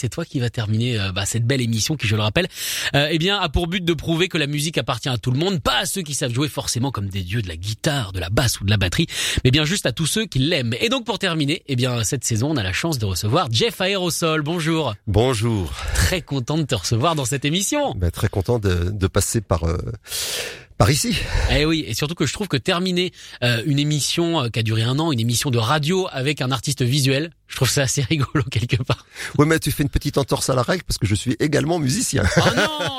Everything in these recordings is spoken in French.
C'est toi qui va terminer euh, bah, cette belle émission qui, je le rappelle, euh, eh bien, a pour but de prouver que la musique appartient à tout le monde, pas à ceux qui savent jouer forcément comme des dieux de la guitare, de la basse ou de la batterie, mais bien juste à tous ceux qui l'aiment. Et donc pour terminer, eh bien cette saison, on a la chance de recevoir Jeff Aerosol. Bonjour. Bonjour. Très content de te recevoir dans cette émission. Ben, très content de, de passer par euh, par ici. Eh oui, et surtout que je trouve que terminer euh, une émission euh, qui a duré un an, une émission de radio avec un artiste visuel, je trouve ça assez rigolo quelque part. Oui, mais tu fais une petite entorse à la règle parce que je suis également musicien. Oh non,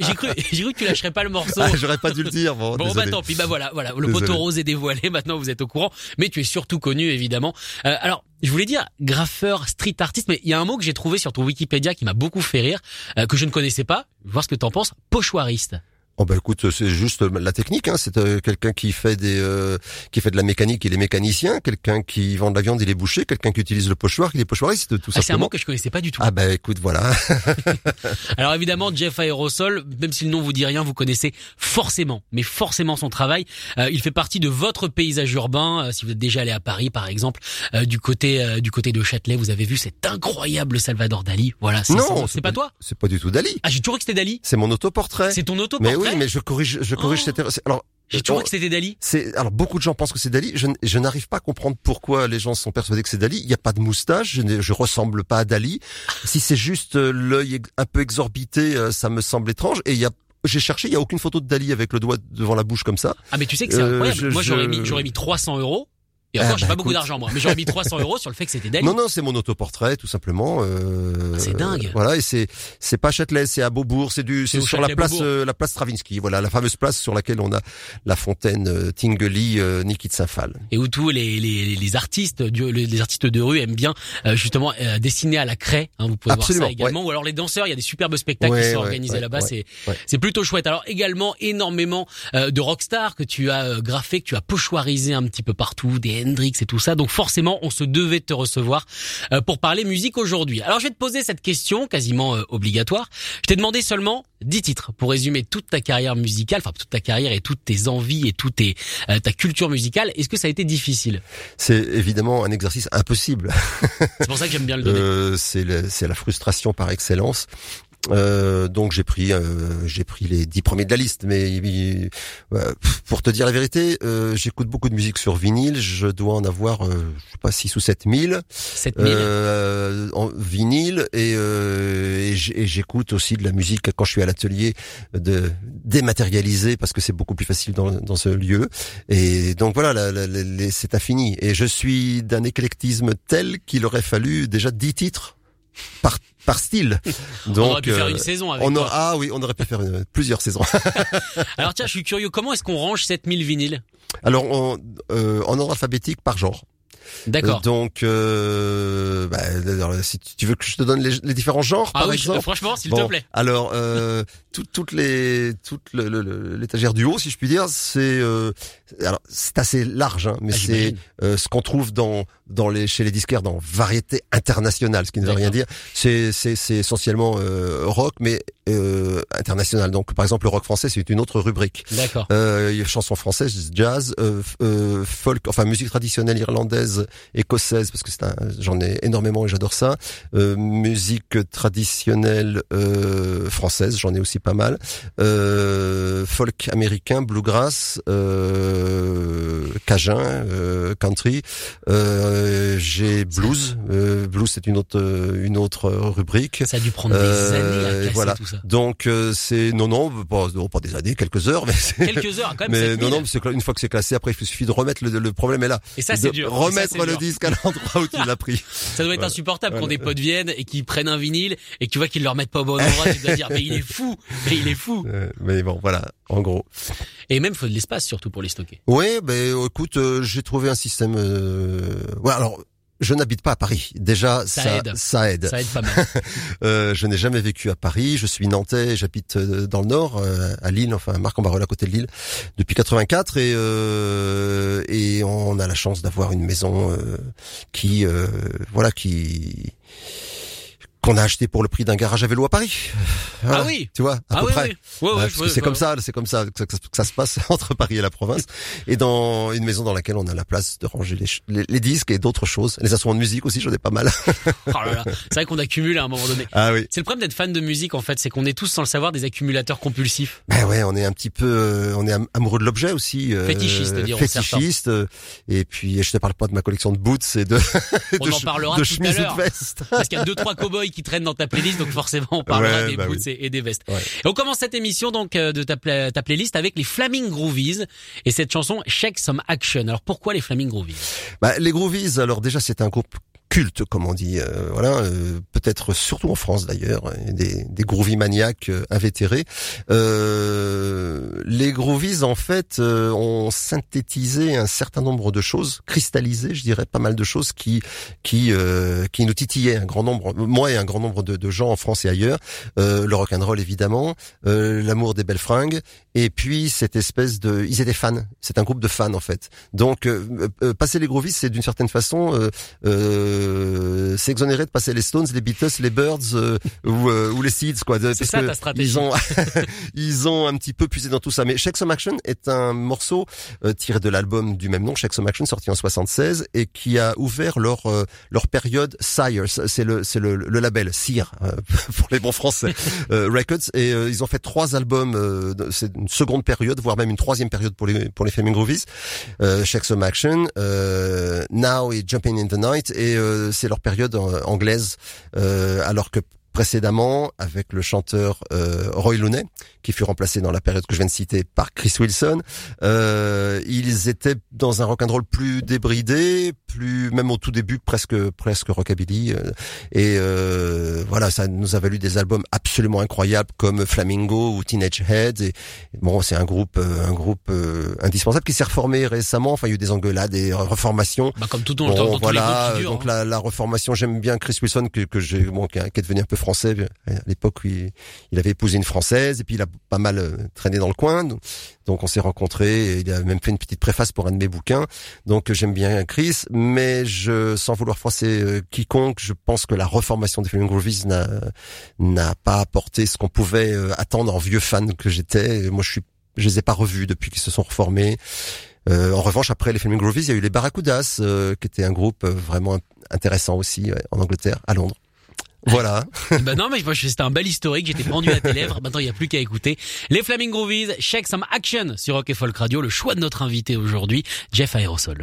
j'ai- cru, j'ai cru que tu lâcherais pas le morceau. Ah, J'aurais pas dû le dire. Bon, Bon bah tant pis, bah voilà, voilà, le Désolé. poteau rose est dévoilé, maintenant vous êtes au courant, mais tu es surtout connu évidemment. Euh, alors, je voulais dire graffeur, street artiste, mais il y a un mot que j'ai trouvé sur ton Wikipédia qui m'a beaucoup fait rire, euh, que je ne connaissais pas, voir ce que t'en penses, pochoiriste. Oh bah écoute, c'est juste la technique. Hein. C'est euh, quelqu'un qui fait des, euh, qui fait de la mécanique, il est mécanicien. Quelqu'un qui vend de la viande, il est boucher. Quelqu'un qui utilise le pochoir, il est pochoiriste, tout Ah, c'est un mot que je connaissais pas du tout. Ah bah écoute, voilà. Alors évidemment, Jeff Aerosol, même si le nom vous dit rien, vous connaissez forcément, mais forcément son travail. Euh, il fait partie de votre paysage urbain. Euh, si vous êtes déjà allé à Paris, par exemple, euh, du côté euh, du côté de Châtelet, vous avez vu cet incroyable Salvador Dali. Voilà, ça. c'est pas toi C'est pas du tout Dali. Ah, j'ai toujours cru que c'était Dali. C'est mon autoportrait. C'est ton auto Mais oui, mais je corrige, je corrige Oh. cette erreur. Alors, J'ai toujours cru que c'était Dali. C'est alors beaucoup de gens pensent que c'est Dali. Je, je n'arrive pas à comprendre pourquoi les gens sont persuadés que c'est Dali. Il n'y a pas de moustache. Je, n'ai- je ressemble pas à Dali. Si c'est juste euh, l'œil un peu exorbité, euh, ça me semble étrange. Et il y a j'ai cherché, il y a aucune photo de Dali avec le doigt devant la bouche comme ça. Ah mais tu sais que c'est Euh, incroyable. je- Moi j'aurais mis j'aurais mis 300 euros. Et Ah, j'ai bah, pas beaucoup d'argent moi, mais j'aurais mis 300 euros sur le fait que c'était Dali. Non, non, c'est mon autoportrait, tout simplement. Euh, Ah, c'est dingue. Voilà, et c'est c'est pas Châtelet, c'est à Beaubourg, c'est du c'est sur la place euh, la place Stravinsky. Voilà, la fameuse place sur laquelle on a la fontaine euh, Tinguely, euh, Saint-Phal. et où tous les, les, les artistes du, les, artistes de rue aiment bien euh, justement euh, dessiner à la craie. Hein, vous pouvez Absolument, voir ça également. Ou alors les danseurs, il y a des superbes spectacles Ouais, qui sont ouais, organisés là-bas. c'est c'est plutôt chouette. Alors également énormément euh, de rockstars que tu as euh, graffé, que tu as pochoirisé un petit peu partout, des Hendrix et tout ça. Donc forcément, on se devait de te recevoir euh, pour parler musique aujourd'hui. Alors je vais te poser cette question quasiment euh, obligatoire. Je t'ai demandé seulement 10 titres pour résumer toute ta carrière musicale, enfin toute ta carrière et toutes tes envies et toute euh, ta culture musicale. Est-ce que ça a été difficile? C'est évidemment un exercice impossible. C'est pour ça que j'aime bien le donner. Euh, c'est la frustration par excellence. Euh, donc j'ai pris euh, j'ai pris les dix premiers de la liste, mais il- euh, pour te dire la vérité, euh, j'écoute beaucoup de musique sur vinyle. Je dois en avoir, euh, je sais pas six ou sept mille 7000 euh, en vinyle et, euh, et j'écoute aussi de la musique quand je suis à l'atelier de dématérialisée parce que c'est beaucoup plus facile dans, dans ce lieu. Et donc voilà, la- la- la- c'est infini. Et je suis d'un éclectisme tel qu'il aurait fallu déjà dix titres par par style. Donc on aurait pu faire euh, une saison avec on toi. aura, ah oui, on aurait pu faire euh, plusieurs saisons. Alors tiens, je suis curieux, comment est-ce qu'on range 7000 vinyles? Alors on, euh, en ordre alphabétique par genre. D'accord. Euh, donc, euh, bah, alors, si tu veux que je te donne les, les différents genres, Ah par oui, exemple. franchement, s'il Bon, te plaît. Alors, euh, tout- toutes les, toute l'étagère du haut, si je puis dire, c'est, euh, alors c'est assez large, hein, mais Ah, c'est euh, ce qu'on trouve dans, dans les, chez les disquaires dans variété internationale, ce qui ne veut rien dire. C'est, c'est, c'est essentiellement euh, rock, mais euh, international. Donc, par exemple, le rock français, c'est une autre rubrique. D'accord. Euh, il y a chansons françaises, jazz, folk, enfin musique traditionnelle irlandaise, écossaise, parce que c'est j'en ai énormément et j'adore ça. Euh, musique traditionnelle euh, française, j'en ai aussi pas mal. Euh, folk américain, bluegrass, euh, cajun, euh, country. Euh, j'ai blues. Blues, c'est une autre une autre rubrique. Ça a dû prendre des années à casser voilà. tout ça. Donc c'est non non pas, non, pas des années, quelques heures, mais Quelques heures, quand même. mais 7000. non, non, une fois que c'est classé, après il suffit de remettre le, le problème est là. Et ça, c'est dur. Et Remettre remettre le disque à l'endroit où tu l'as pris. Ça doit être Voilà. insupportable quand Voilà. des potes viennent et qu'ils prennent un vinyle et que tu vois qu'ils le remettent pas au bon endroit. tu dois dire, mais il est fou, mais il est fou. Euh, mais bon, voilà, en gros. Et même, faut de l'espace surtout pour les stocker. Oui, ben écoute, euh, j'ai trouvé un système. Euh... Ouais, alors. Je n'habite pas à Paris. Déjà, Ça ça, aide. ça aide. Ça aide pas mal. Euh, je n'ai jamais vécu à Paris. Je suis nantais. J'habite euh, dans le Nord, euh, à Lille, enfin Marc-en-Barœul à côté de Lille, depuis 84 et euh, et on a la chance d'avoir une maison euh, qui euh, voilà qui qu'on a acheté pour le prix d'un garage à vélo à Paris. Voilà. Ah oui. Tu vois, à ah peu oui, près. oui. Ouais, parce que c'est comme ça, c'est comme ça que, ça se passe entre Paris et la province, et dans une maison dans laquelle on a la place de ranger les, ch- les, les disques et d'autres choses, les instruments de musique aussi, j'en ai pas mal. Oh là là. C'est vrai qu'on accumule à un moment donné. ah oui. C'est le problème d'être fan de musique en fait, c'est qu'on est tous sans le savoir des accumulateurs compulsifs. Ben ouais, on est un petit peu, euh, on est am- amoureux de l'objet aussi. euh, Fétichiste, diront Fétichiste. euh, et puis, je te parle pas de ma collection de boots et de, On de, en parlera de tout à chemises ou l'heure. de vestes. Parce qu'il y a deux trois cowboys qui traînent dans ta playlist, donc forcément on parlera Ouais, des bah boots oui. et, des vestes. Ouais. Et on commence cette émission donc euh, de ta, pla- ta playlist avec les Flaming Groovies et cette chanson Shake Some Action. Alors pourquoi les Flaming Groovies? Bah, les Groovies, alors déjà, c'est un groupe culte, comme on dit, euh, voilà, euh, peut-être surtout en France d'ailleurs, et des, des groovies maniaques euh, invétérés. Euh, les groovies, en fait, euh, ont synthétisé un certain nombre de choses, cristallisé, je dirais, pas mal de choses qui qui euh, qui nous titillaient un grand nombre, moi et un grand nombre de, de gens en France et ailleurs. Le rock and roll évidemment, l'amour des belles fringues, et puis cette espèce de, ils étaient fans. C'est un groupe de fans en fait. Donc euh, euh, passer les groovies, c'est d'une certaine façon euh, euh, s'exonérer de passer les Stones, les Beatles, les Birds euh, ou, euh, ou les Seeds quoi. C'est ça, que ta stratégie. Ils ont ils ont un petit peu puisé dans tout ça. Mais Shake Some Action est un morceau euh, tiré de l'album du même nom, Shake Some Action, sorti en 76 et qui a ouvert leur euh, leur période Sire. C'est le c'est le, le label Sire euh, pour les bons français euh, Records et euh, ils ont fait trois albums. euh, de- une seconde période, voire même une troisième période pour les pour les Flaming Groovies. Euh, Some Action, euh, Now et Jumping in the Night et euh, c'est leur période euh, anglaise euh, alors que précédemment avec le chanteur euh, Roy Looney qui fut remplacé dans la période que je viens de citer par Chris Wilson euh, ils étaient dans un rock and roll plus débridé plus même au tout début presque presque rockabilly euh, et euh, voilà ça nous a valu des albums absolument incroyables comme Flamingo ou Teenage Heads et bon c'est un groupe euh, un groupe euh, indispensable qui s'est reformé récemment enfin il y a eu des engueulades des reformations Bah comme tout dans, Bon, dans tous les voilà, qui durent. donc hein. la, la reformation, j'aime bien Chris Wilson que, que j'ai, bon, qui, est- devenu un peu français à l'époque il, il avait épousé une française et puis il a pas mal euh, traîné dans le coin, donc, on s'est rencontrés. Et il a même fait une petite préface pour un de mes bouquins, donc euh, j'aime bien Chris, mais je, sans vouloir froisser euh, quiconque, je pense que la reformation des Flaming Groovies n'a n'a pas apporté ce qu'on pouvait attendre en vieux fan que j'étais. Moi, je suis, je les ai pas revus depuis qu'ils se sont reformés. Euh, en revanche, après les Flaming Groovies, il y a eu les Barracudas, euh, qui était un groupe vraiment intéressant aussi en Angleterre, à Londres. Voilà. bah non, mais c'était un bel historique. J'étais pendu à tes lèvres. Maintenant, il n'y a plus qu'à écouter. Les Flaming Groovies, Shake Some Action sur Rock et Folk Radio. Le choix de notre invité aujourd'hui, Jeff Aerosol.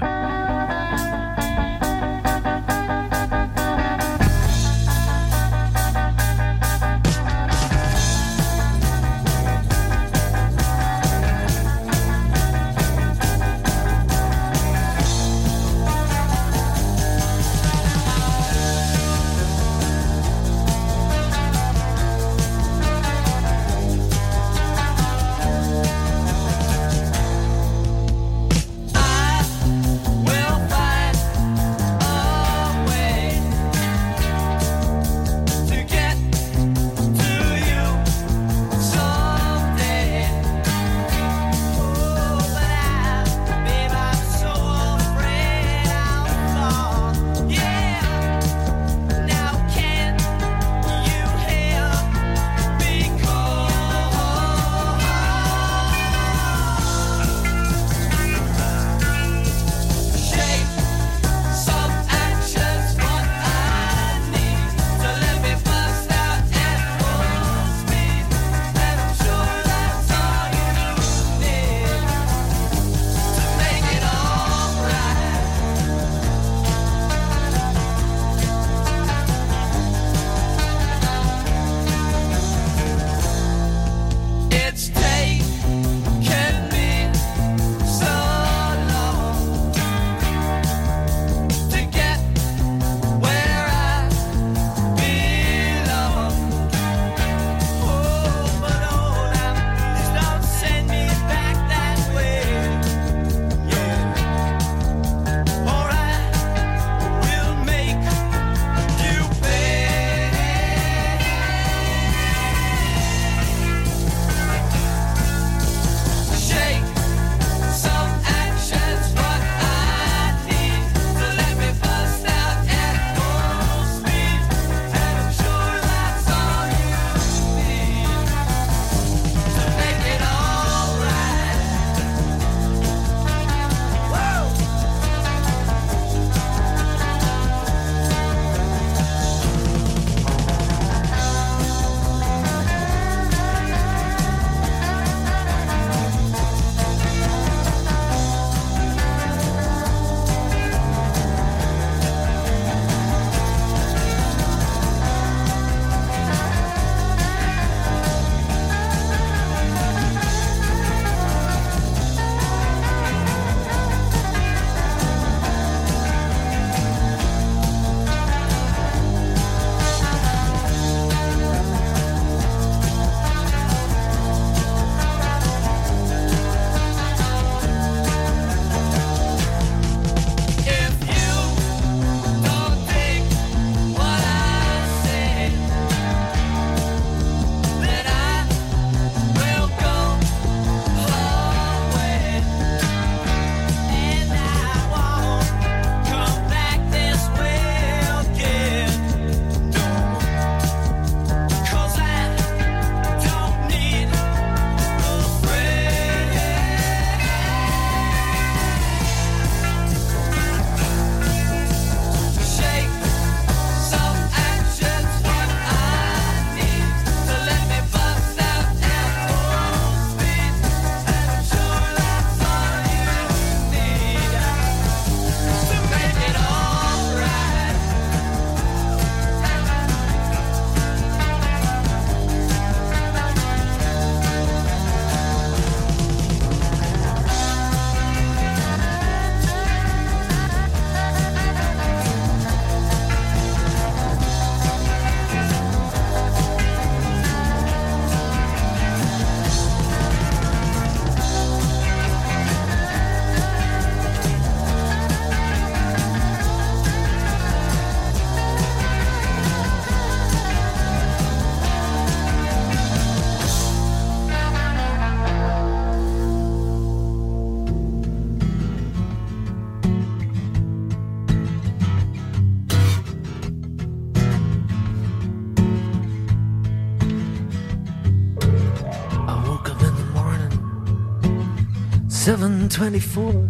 724.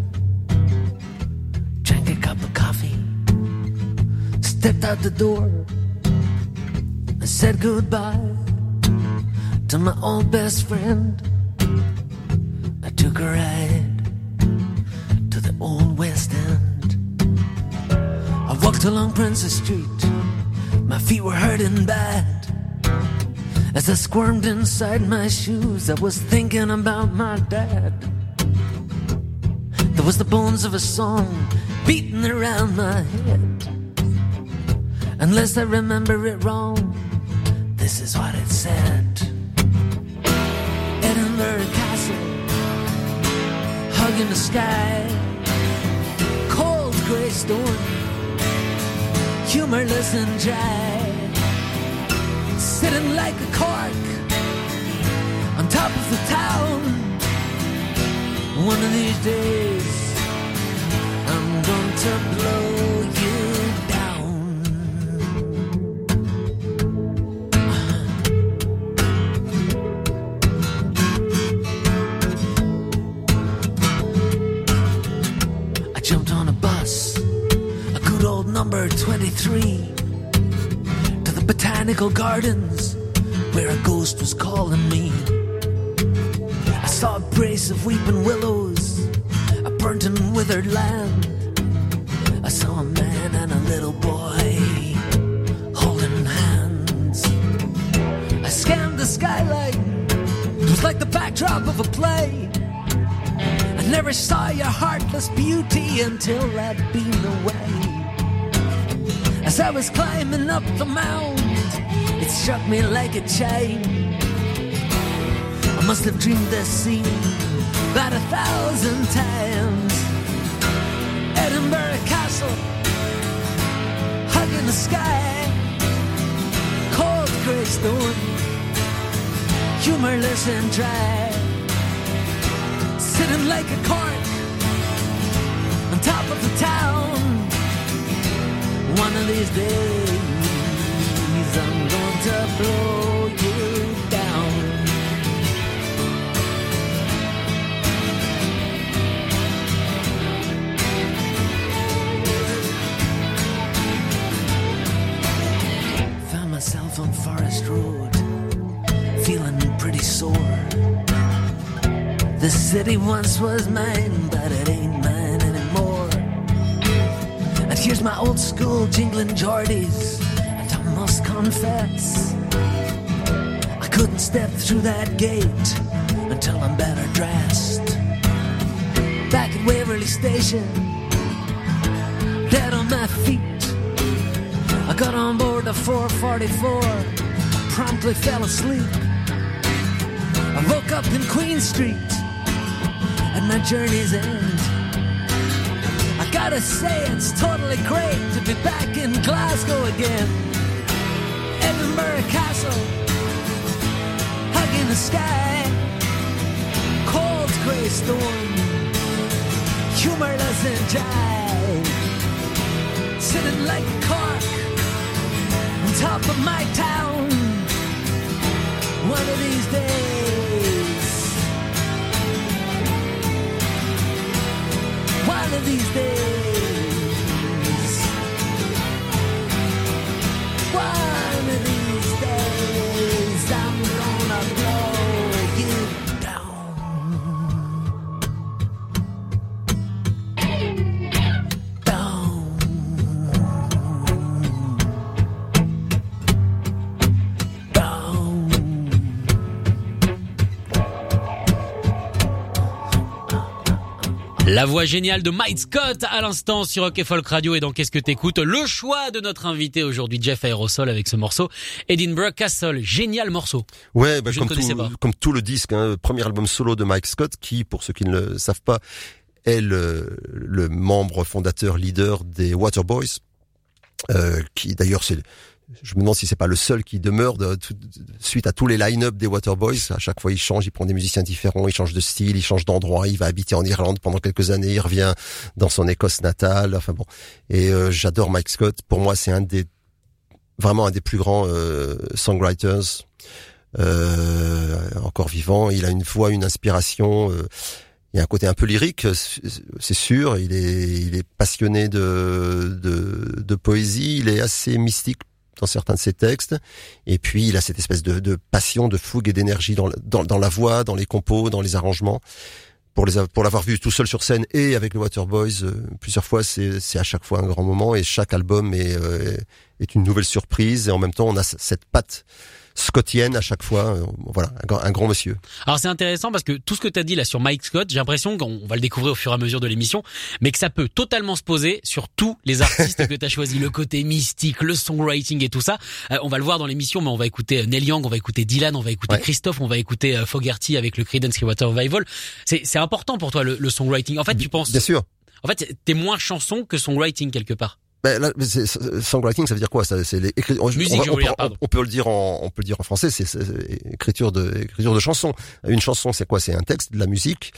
Drank a cup of coffee. Stepped out the door. I said goodbye to my old best friend. I took a ride to the old West End. I walked along Princess Street. My feet were hurting bad. As I squirmed inside my shoes, I was thinking about my dad. There was the bones of a song beating around my head. Unless I remember it wrong, this is what it said. Edinburgh Castle, hugging the sky, cold grey storm, humorless and dry, sitting like a cork on top of the town. One of these days, I'm going to blow you down. I jumped on a bus, a good old number 23, to the botanical gardens where a ghost was calling me. A of weeping willows, a burnt and withered land. I saw a man and a little boy holding hands. I scanned the skyline, it was like the backdrop of a play. I never saw your heartless beauty until I'd been away. As I was climbing up the mound, it struck me like a chain. I must have dreamed this scene about a thousand times. Edinburgh Castle, hugging the sky, cold grey storm, humorless and dry, sitting like a cork on top of the town. One of these days, I'm going to blow you The city once was mine, but it ain't mine anymore. And here's my old school jingling Geordies, and I must confess, I couldn't step through that gate until I'm better dressed. Back at Waverly Station, dead on my feet. I got on board the 444, promptly fell asleep. I woke up in Queen Street my journey's end. I gotta say, it's totally great to be back in Glasgow again. Edinburgh Castle, hugging the sky, cold grey storm, humorless and dry, sitting like a cork on top of my town. One of these days, of these days. La voix géniale de Mike Scott à l'instant sur Rock et Folk Radio et dans Qu'est-ce que t'écoutes Le choix de notre invité aujourd'hui, Jeff Aerosol avec ce morceau? Edinburgh Castle. Génial morceau. Ouais, bah, Je comme, tout, pas. comme tout le disque, hein, premier album solo de Mike Scott, qui, pour ceux qui ne le savent pas, est le, le membre fondateur leader des Waterboys, euh, qui d'ailleurs c'est je me demande si c'est pas le seul qui demeure de, tout- suite à tous les line-up des Waterboys. À chaque fois, il change, il prend des musiciens différents, il change de style, il change d'endroit, il va habiter en Irlande pendant quelques années, il revient dans son Écosse natale. Enfin bon, et euh, j'adore Mike Scott. Pour moi, c'est un des vraiment un des plus grands euh, songwriters euh, encore vivant. Il a une voix, une inspiration. euh, il y a un côté un peu lyrique, c'est sûr. Il est, il est passionné de, de, de poésie. Il est assez mystique dans certains de ses textes. Et puis, il a cette espèce de, de passion, de fougue et d'énergie dans, dans, dans, la voix, dans les compos, dans les arrangements. Pour les pour l'avoir vu tout seul sur scène et avec les Waterboys euh, plusieurs fois, c'est c'est à chaque fois un grand moment et chaque album est euh, est une nouvelle surprise et en même temps on a cette patte scottienne à chaque fois. Euh, voilà, un, grand monsieur. Alors c'est intéressant parce que tout ce que tu as dit là sur Mike Scott, j'ai l'impression qu'on va le découvrir au fur et à mesure de l'émission, mais que ça peut totalement se poser sur tous les artistes que tu as choisis, le côté mystique, le songwriting et tout ça. Euh, on va le voir dans l'émission, mais on va écouter Neil Young, on va écouter Dylan, on va écouter Christophe, on va écouter euh, Fogerty avec le Creedence Clearwater Revival. C'est important pour toi le, le songwriting. En fait, tu penses Bien sûr. En fait, t'es moins chanson que songwriting quelque part. Ben là, songwriting, ça veut dire quoi Ça, c'est l'écriture. Musique, on, on, on, peut le dire en, on peut le dire en français. C'est écriture de, écriture de chanson. Une chanson, c'est quoi? C'est un texte, de la musique,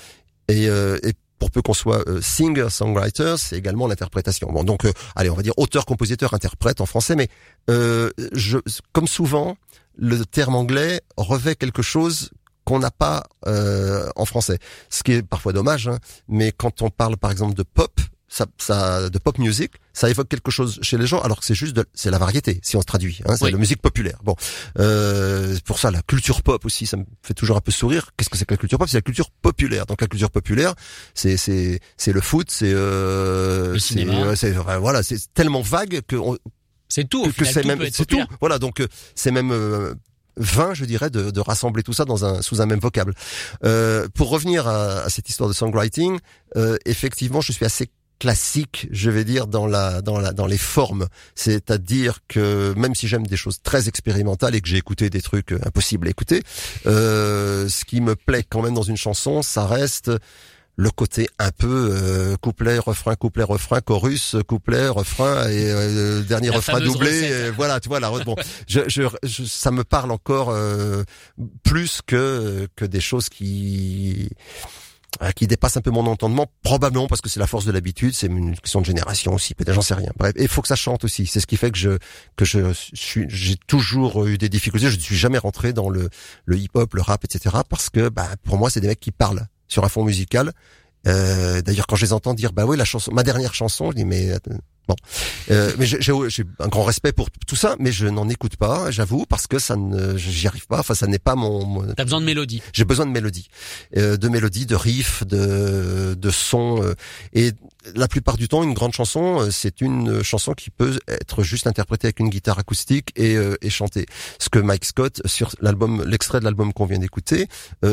et, euh, et pour peu qu'on soit euh, singer, songwriter, c'est également l'interprétation. Bon, donc, euh, allez, on va dire auteur, compositeur, interprète en français, mais euh, je, comme souvent, le terme anglais revêt quelque chose qu'on n'a pas en français. Ce qui est parfois dommage, hein, mais quand on parle par exemple de pop, ça, ça, de pop music, ça évoque quelque chose chez les gens, alors que c'est juste de, c'est la variété, si on se traduit, hein, c'est la musique populaire. Bon, euh, pour ça, la culture pop aussi, ça me fait toujours un peu sourire. Qu'est-ce que c'est que la culture pop? C'est la culture populaire. Donc la culture populaire, c'est c'est c'est le foot, c'est euh, le cinéma. C'est voilà, c'est tellement vague que c'est tout. que c'est même c'est tout. Voilà, donc euh, c'est même euh, vain, je dirais, de, de, rassembler tout ça dans un sous un même vocable. Euh, pour revenir à, à, cette histoire de songwriting, euh, effectivement, je suis assez classique, je vais dire, dans la dans la dans les formes. C'est-à-dire que même si j'aime des choses très expérimentales et que j'ai écouté des trucs euh, impossibles à écouter, euh, ce qui me plaît quand même dans une chanson, ça reste le côté un peu euh, couplet refrain couplet refrain chorus couplet refrain et euh, dernier refrain doublé voilà tu vois la bon je, je, ça me parle encore plus que que des choses qui euh, qui dépasse un peu mon entendement, probablement parce que c'est la force de l'habitude, c'est une question de génération aussi, peut-être j'en sais rien. Bref, et il faut que ça chante aussi. C'est ce qui fait que je que je suis j'ai toujours eu des difficultés. Je ne suis jamais rentré dans le le hip-hop, le rap, etc. Parce que bah pour moi c'est des mecs qui parlent sur un fond musical. Euh, D'ailleurs quand je les entends dire bah oui la chanson, ma dernière chanson, je dis mais Bon, euh, mais j'ai un grand respect pour tout ça, mais je n'en écoute pas, j'avoue, parce que ça ne, j'y arrive pas. Enfin, ça n'est pas mon. T'as besoin de mélodie. J'ai besoin de mélodie, euh, de mélodie, de riff, de de son. Euh, et la plupart du temps, une grande chanson, euh, c'est une chanson qui peut être juste interprétée avec une guitare acoustique et, euh, et chantée. Ce que Mike Scott sur l'album, l'extrait de l'album qu'on vient d'écouter,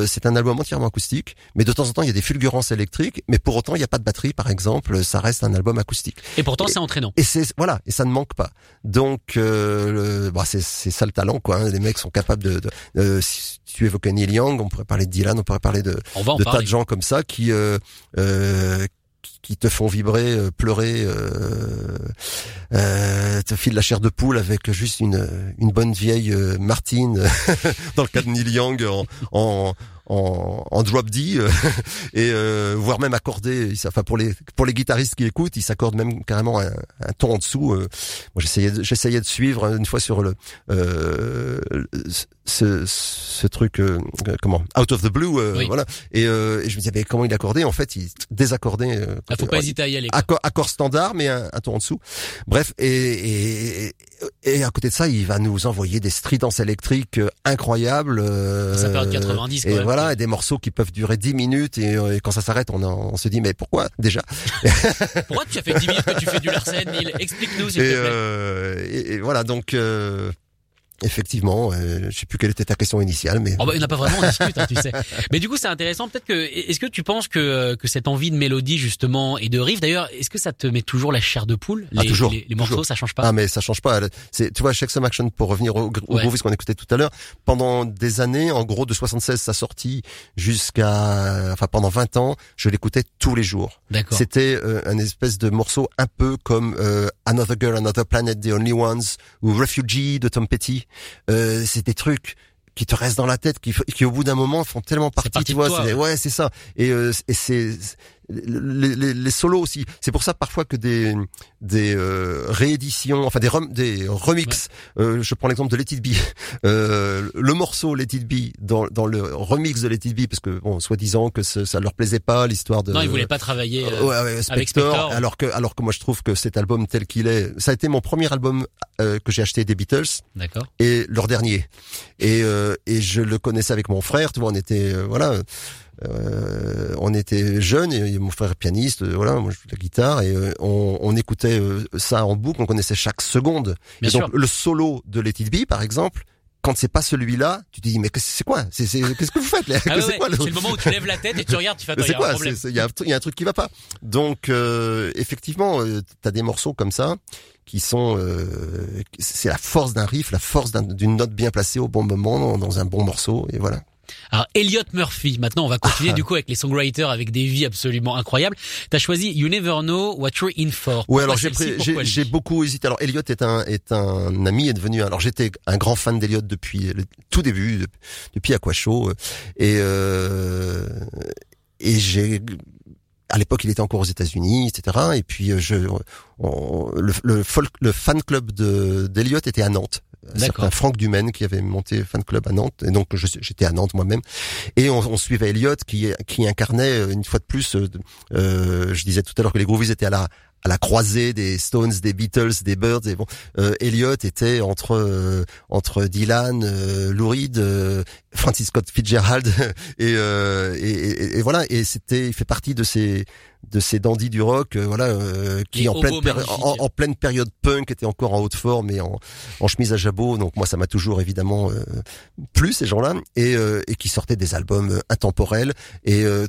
c'est un album entièrement acoustique, mais de temps en temps il y a des fulgurances électriques, mais pour autant il n'y a pas de batterie, par exemple, ça reste un album acoustique. Et pourtant c'est entraînant. Et c'est voilà, et ça ne manque pas. Donc, euh, bah, c'est c'est ça le talent, quoi. Hein. Les mecs sont capables de. de euh, si tu évoquais Neil Young, on pourrait parler de Dylan, on pourrait parler de de tas de gens comme ça qui euh, euh, qui te font vibrer, euh, pleurer, euh, euh, te filent la chair de poule avec juste une, une bonne vieille euh, Martine, dans le cas de Neil Young, en, en, en, drop D euh, et voire même accordé. Enfin pour les pour les guitaristes qui écoutent, ils s'accordent même carrément un, un, ton en dessous. Moi j'essayais j'essayais de suivre une fois sur le ce, ce truc comment Out of the Blue voilà et, et, je me disais mais comment il accordait en fait il désaccordait. Ah, faut pas hésiter à y aller. Accord, accord, standard mais un, un, ton en dessous. Bref et, et, et à côté de ça il va nous envoyer des stridences électriques incroyables. Ça période 90 et voilà et des morceaux qui peuvent durer 10 minutes et, euh, quand ça s'arrête, on, on, se dit mais pourquoi déjà? Pourquoi tu as fait 10 minutes que tu fais du Larsen, Explique-nous s'il te plaît. Euh, et, et, voilà donc. Euh, Effectivement, euh, je sais plus quelle était ta question initiale, mais oh bah, il n'y en a pas vraiment, on discute, hein, tu sais. Mais du coup, c'est intéressant. Peut-être que est-ce que tu penses que que cette envie de mélodie justement et de riff, d'ailleurs, est-ce que ça te met toujours la chair de poule les, ah, toujours, les, les morceaux, ça change pas Ah mais ça change pas. C'est tu vois, Check Some Action pour revenir au, au ouais. qu'on écoutait tout à l'heure. Pendant des années, en gros de 76 sa sortie jusqu'à enfin pendant 20 ans, je l'écoutais tous les jours. D'accord. C'était euh, un espèce de morceau un peu comme euh, Another Girl, Another Planet, The Only Ones ou Refugee de Tom Petty. Euh, c'est des trucs qui te restent dans la tête, qui, qui au bout d'un moment font tellement partie, tu vois. Toi, ouais, c'est ça. Et, euh, et c'est les, les, les solos aussi. C'est pour ça parfois que des des euh, rééditions, enfin des rem- des remix. euh, je prends l'exemple de Let It Be. Euh, le morceau Let It Be dans dans le remix de Let It Be parce que bon, soi-disant que ce- ça leur plaisait pas l'histoire de. Non, il voulait pas travailler. euh, Euh, ouais, ouais, avec Spector, Spector. alors que alors que moi je trouve que cet album tel qu'il est, ça a été mon premier album euh, que j'ai acheté des Beatles D'accord. et leur dernier. Et euh, et je le connaissais avec mon frère, tu vois, on était euh, voilà, euh, on était jeunes et, mon frère est pianiste, euh, voilà, moi je joue la guitare et euh, on, on écoutait euh, ça en boucle, on connaissait chaque seconde. Bien et donc le solo de Let It Be par exemple, quand c'est pas celui-là, tu te dis mais c'est quoi? Qu'est-ce que vous faites Ah ouais, C'est ouais, quoi le- c'est le moment où tu lèves la tête et tu regardes, tu fais attends, il y un quoi? problème. Il y, un il y a un truc qui va pas. Donc euh, effectivement, euh, t'as des morceaux comme ça qui sont, euh, c'est la force d'un riff, la force d'un- d'une note bien placée au bon moment dans un bon morceau et voilà. Alors Elliot Murphy, maintenant on va continuer Ah. du coup avec les songwriters avec des vies absolument incroyables. T'as choisi You Never Know What You're In For. Ouais, alors j'ai pris- beaucoup hésité. Alors Elliot est un est un ami est devenu. Alors j'étais un grand fan d'Elliot depuis le tout début, de- depuis Aquashow euh, et euh, et j'ai à l'époque, il était encore aux États-Unis, etc. Et puis, euh, je, on- le, le, folk, le fan club de d'Eliott était à Nantes. D'accord. Franck Dumaine qui avait monté fan club à Nantes. Et donc, j'étais à Nantes moi-même. Et on, on suivait Elliott qui, qui incarnait euh, une fois de plus. euh, je disais tout à l'heure que les Groovies étaient à la à la croisée des Stones, des Beatles, des Birds. Et bon, euh, Elliot était entre euh, entre Dylan, euh, Lou Reed, euh, Francis Scott Fitzgerald et, euh, et, et- et voilà. Et c'était, il fait partie de ces de ces dandys du rock, euh, voilà, euh, qui en pleine en, en pleine période punk était encore en haute forme et en, en chemise à jabot. Donc moi, ça m'a toujours évidemment euh, plu ces gens-là et, euh, et qui sortaient des albums intemporels et euh,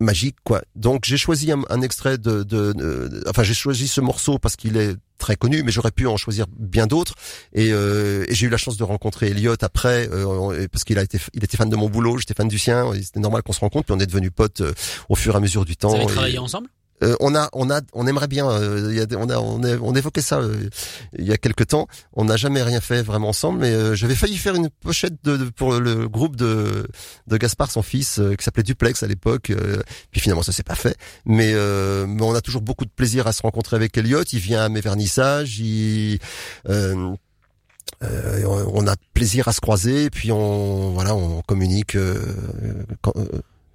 magique quoi. Donc j'ai choisi un, un extrait de, de, de- enfin j'ai choisi ce morceau parce qu'il est très connu, mais j'aurais pu en choisir bien d'autres. Et, euh, et j'ai eu la chance de rencontrer Elliot après euh, parce qu'il a été, il était fan de mon boulot, j'étais fan du sien. C'était normal qu'on se rencontre, puis on est devenus potes euh, au fur et à mesure du temps. Vous avez Et- travaillé ensemble? Euh, on a, on a, on aimerait bien. euh, y a on a, on, a, on évoquait ça euh, il y a quelque temps. On n'a jamais rien fait vraiment ensemble, mais euh, j'avais failli faire une pochette de, de- pour le groupe de, de Gaspard, son fils, euh, qui s'appelait Duplex à l'époque. puis finalement, ça s'est pas fait. Mais, mais on a toujours beaucoup de plaisir à se rencontrer avec Elliot. Il vient à mes vernissages. Il, euh, on a plaisir à se croiser, puis on, voilà, on communique. euh, quand- euh,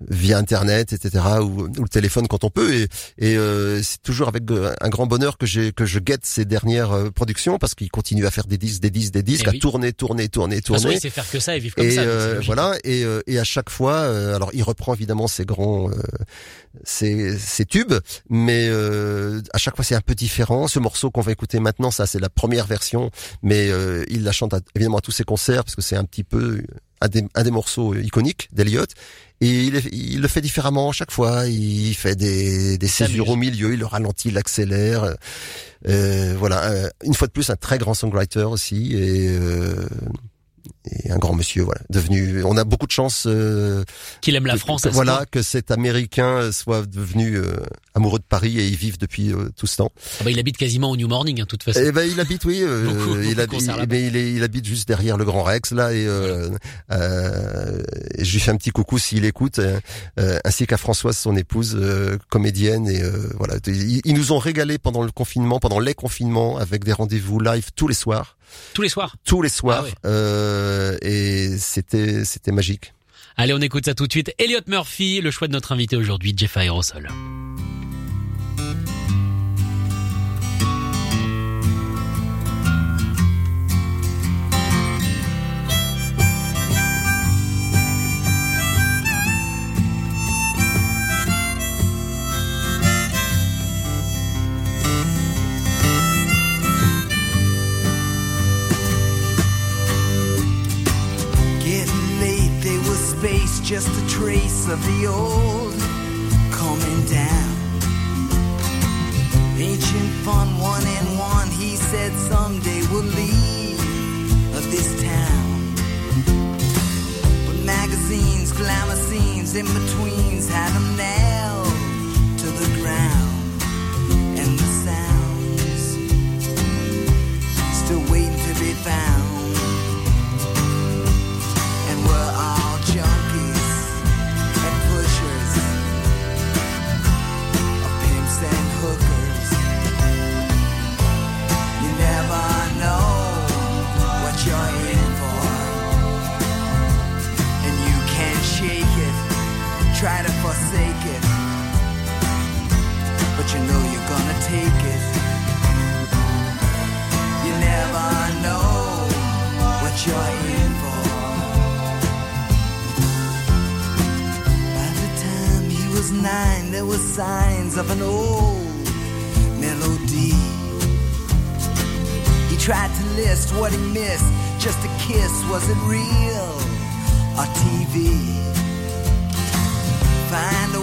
via internet etc ou, ou le téléphone quand on peut et, et euh, c'est toujours avec euh, un grand bonheur que j'ai que je guette ces dernières euh, productions parce qu'il continue à faire des disques des disques des disques Eh à oui. tourner tourner tourner tourner sait faire que ça et vivre comme et ça. c'est euh, voilà et, euh, et à chaque fois euh, alors il reprend évidemment ses grands euh, ses, ses tubes mais euh, à chaque fois c'est un peu différent ce morceau qu'on va écouter maintenant ça c'est la première version mais euh, il la chante à- évidemment à tous ses concerts parce que c'est un petit peu un des, un des morceaux iconiques d'Eliott. Et il, est- il le fait différemment à chaque fois. Il fait des, des césures au milieu il le ralentit il l'accélère. Euh, voilà. Euh, une fois de plus un très grand songwriter aussi. Et euh, et un grand monsieur, voilà, devenu. On a beaucoup de chance, euh, Qu'il aime la France. que- voilà, que cet Américain soit devenu euh, amoureux de Paris et y vive depuis euh, tout ce temps. Ah bah, il habite quasiment au New Morning, hein, de toute façon. Eh ben, il habite, oui, euh, Beaucoup, il, habite, mais il, est- il habite juste derrière le Grand Rex là et, euh, euh, je lui fais un petit coucou s'il écoute, euh, euh, ainsi qu'à Françoise, son épouse, euh, comédienne et euh, voilà, ils, ils nous ont régalé pendant le confinement, pendant les confinements, avec des rendez-vous live tous les soirs, Tous les soirs? tous les soirs, Ah ouais. euh, et c'était c'était magique. Allez, on écoute ça tout de suite. Elliot Murphy, le choix de notre invité aujourd'hui, Jeff Aerosol. Just a trace of the old coming down. Ancient fun, one and one, he said someday we'll leave of this town. But magazines, glamour scenes, in betweens had them nailed what he missed, just a kiss. Was it real or TV? Find a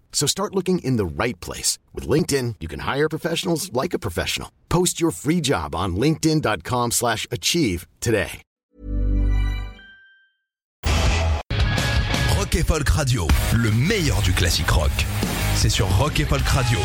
So start looking in the right place. With LinkedIn, you can hire professionals like a professional. Post your free job on linkedin.com slash achieve today. Rock et Folk Radio, le meilleur du classique rock. C'est sur Rock et Folk Radio.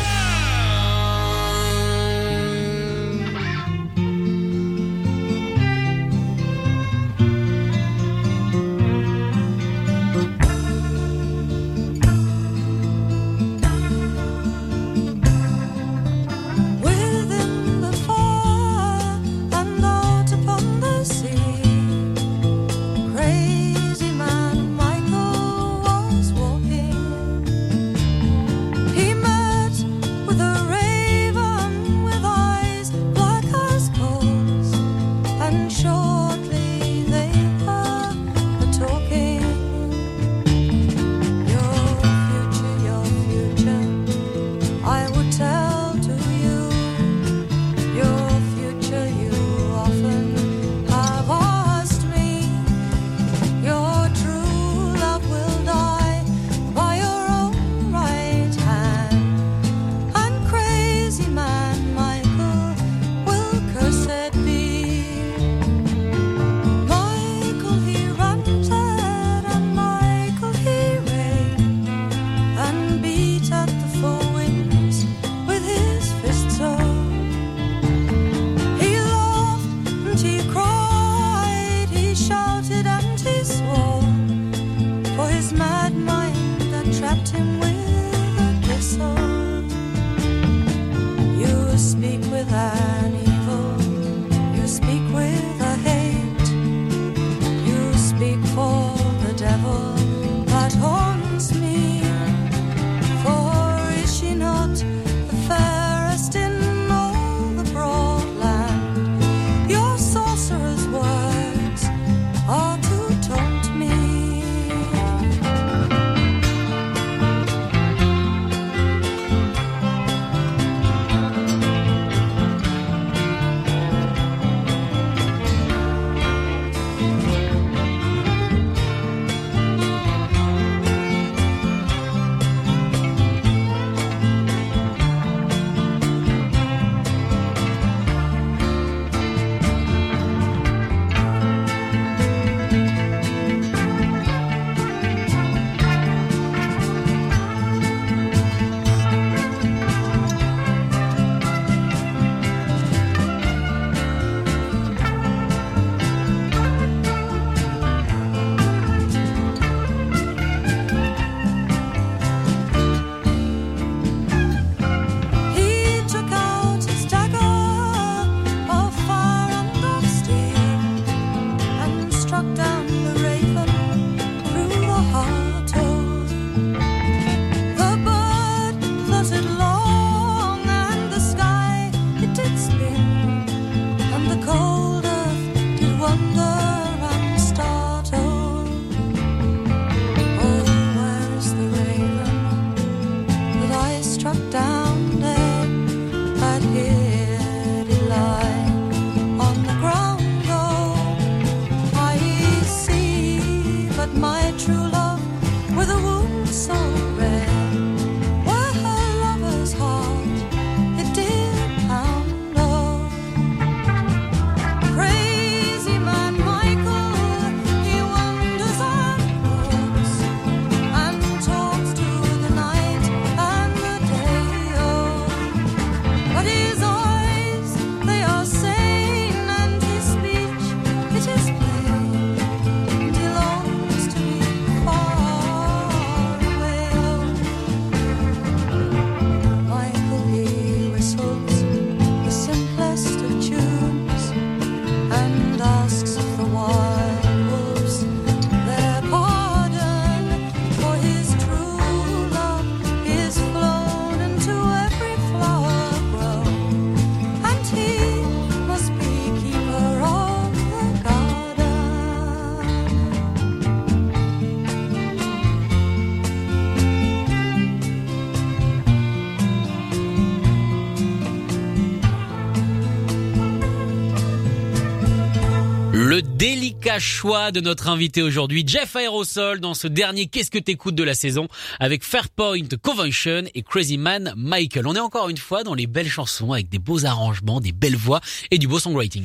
Choix de notre invité aujourd'hui, Jeff Aerosol, dans ce dernier Qu'est-ce que t'écoutes de la saison, avec Fairpoint Convention et Crazy Man Michael. On est encore une fois dans les belles chansons, avec des beaux arrangements, des belles voix et du beau songwriting.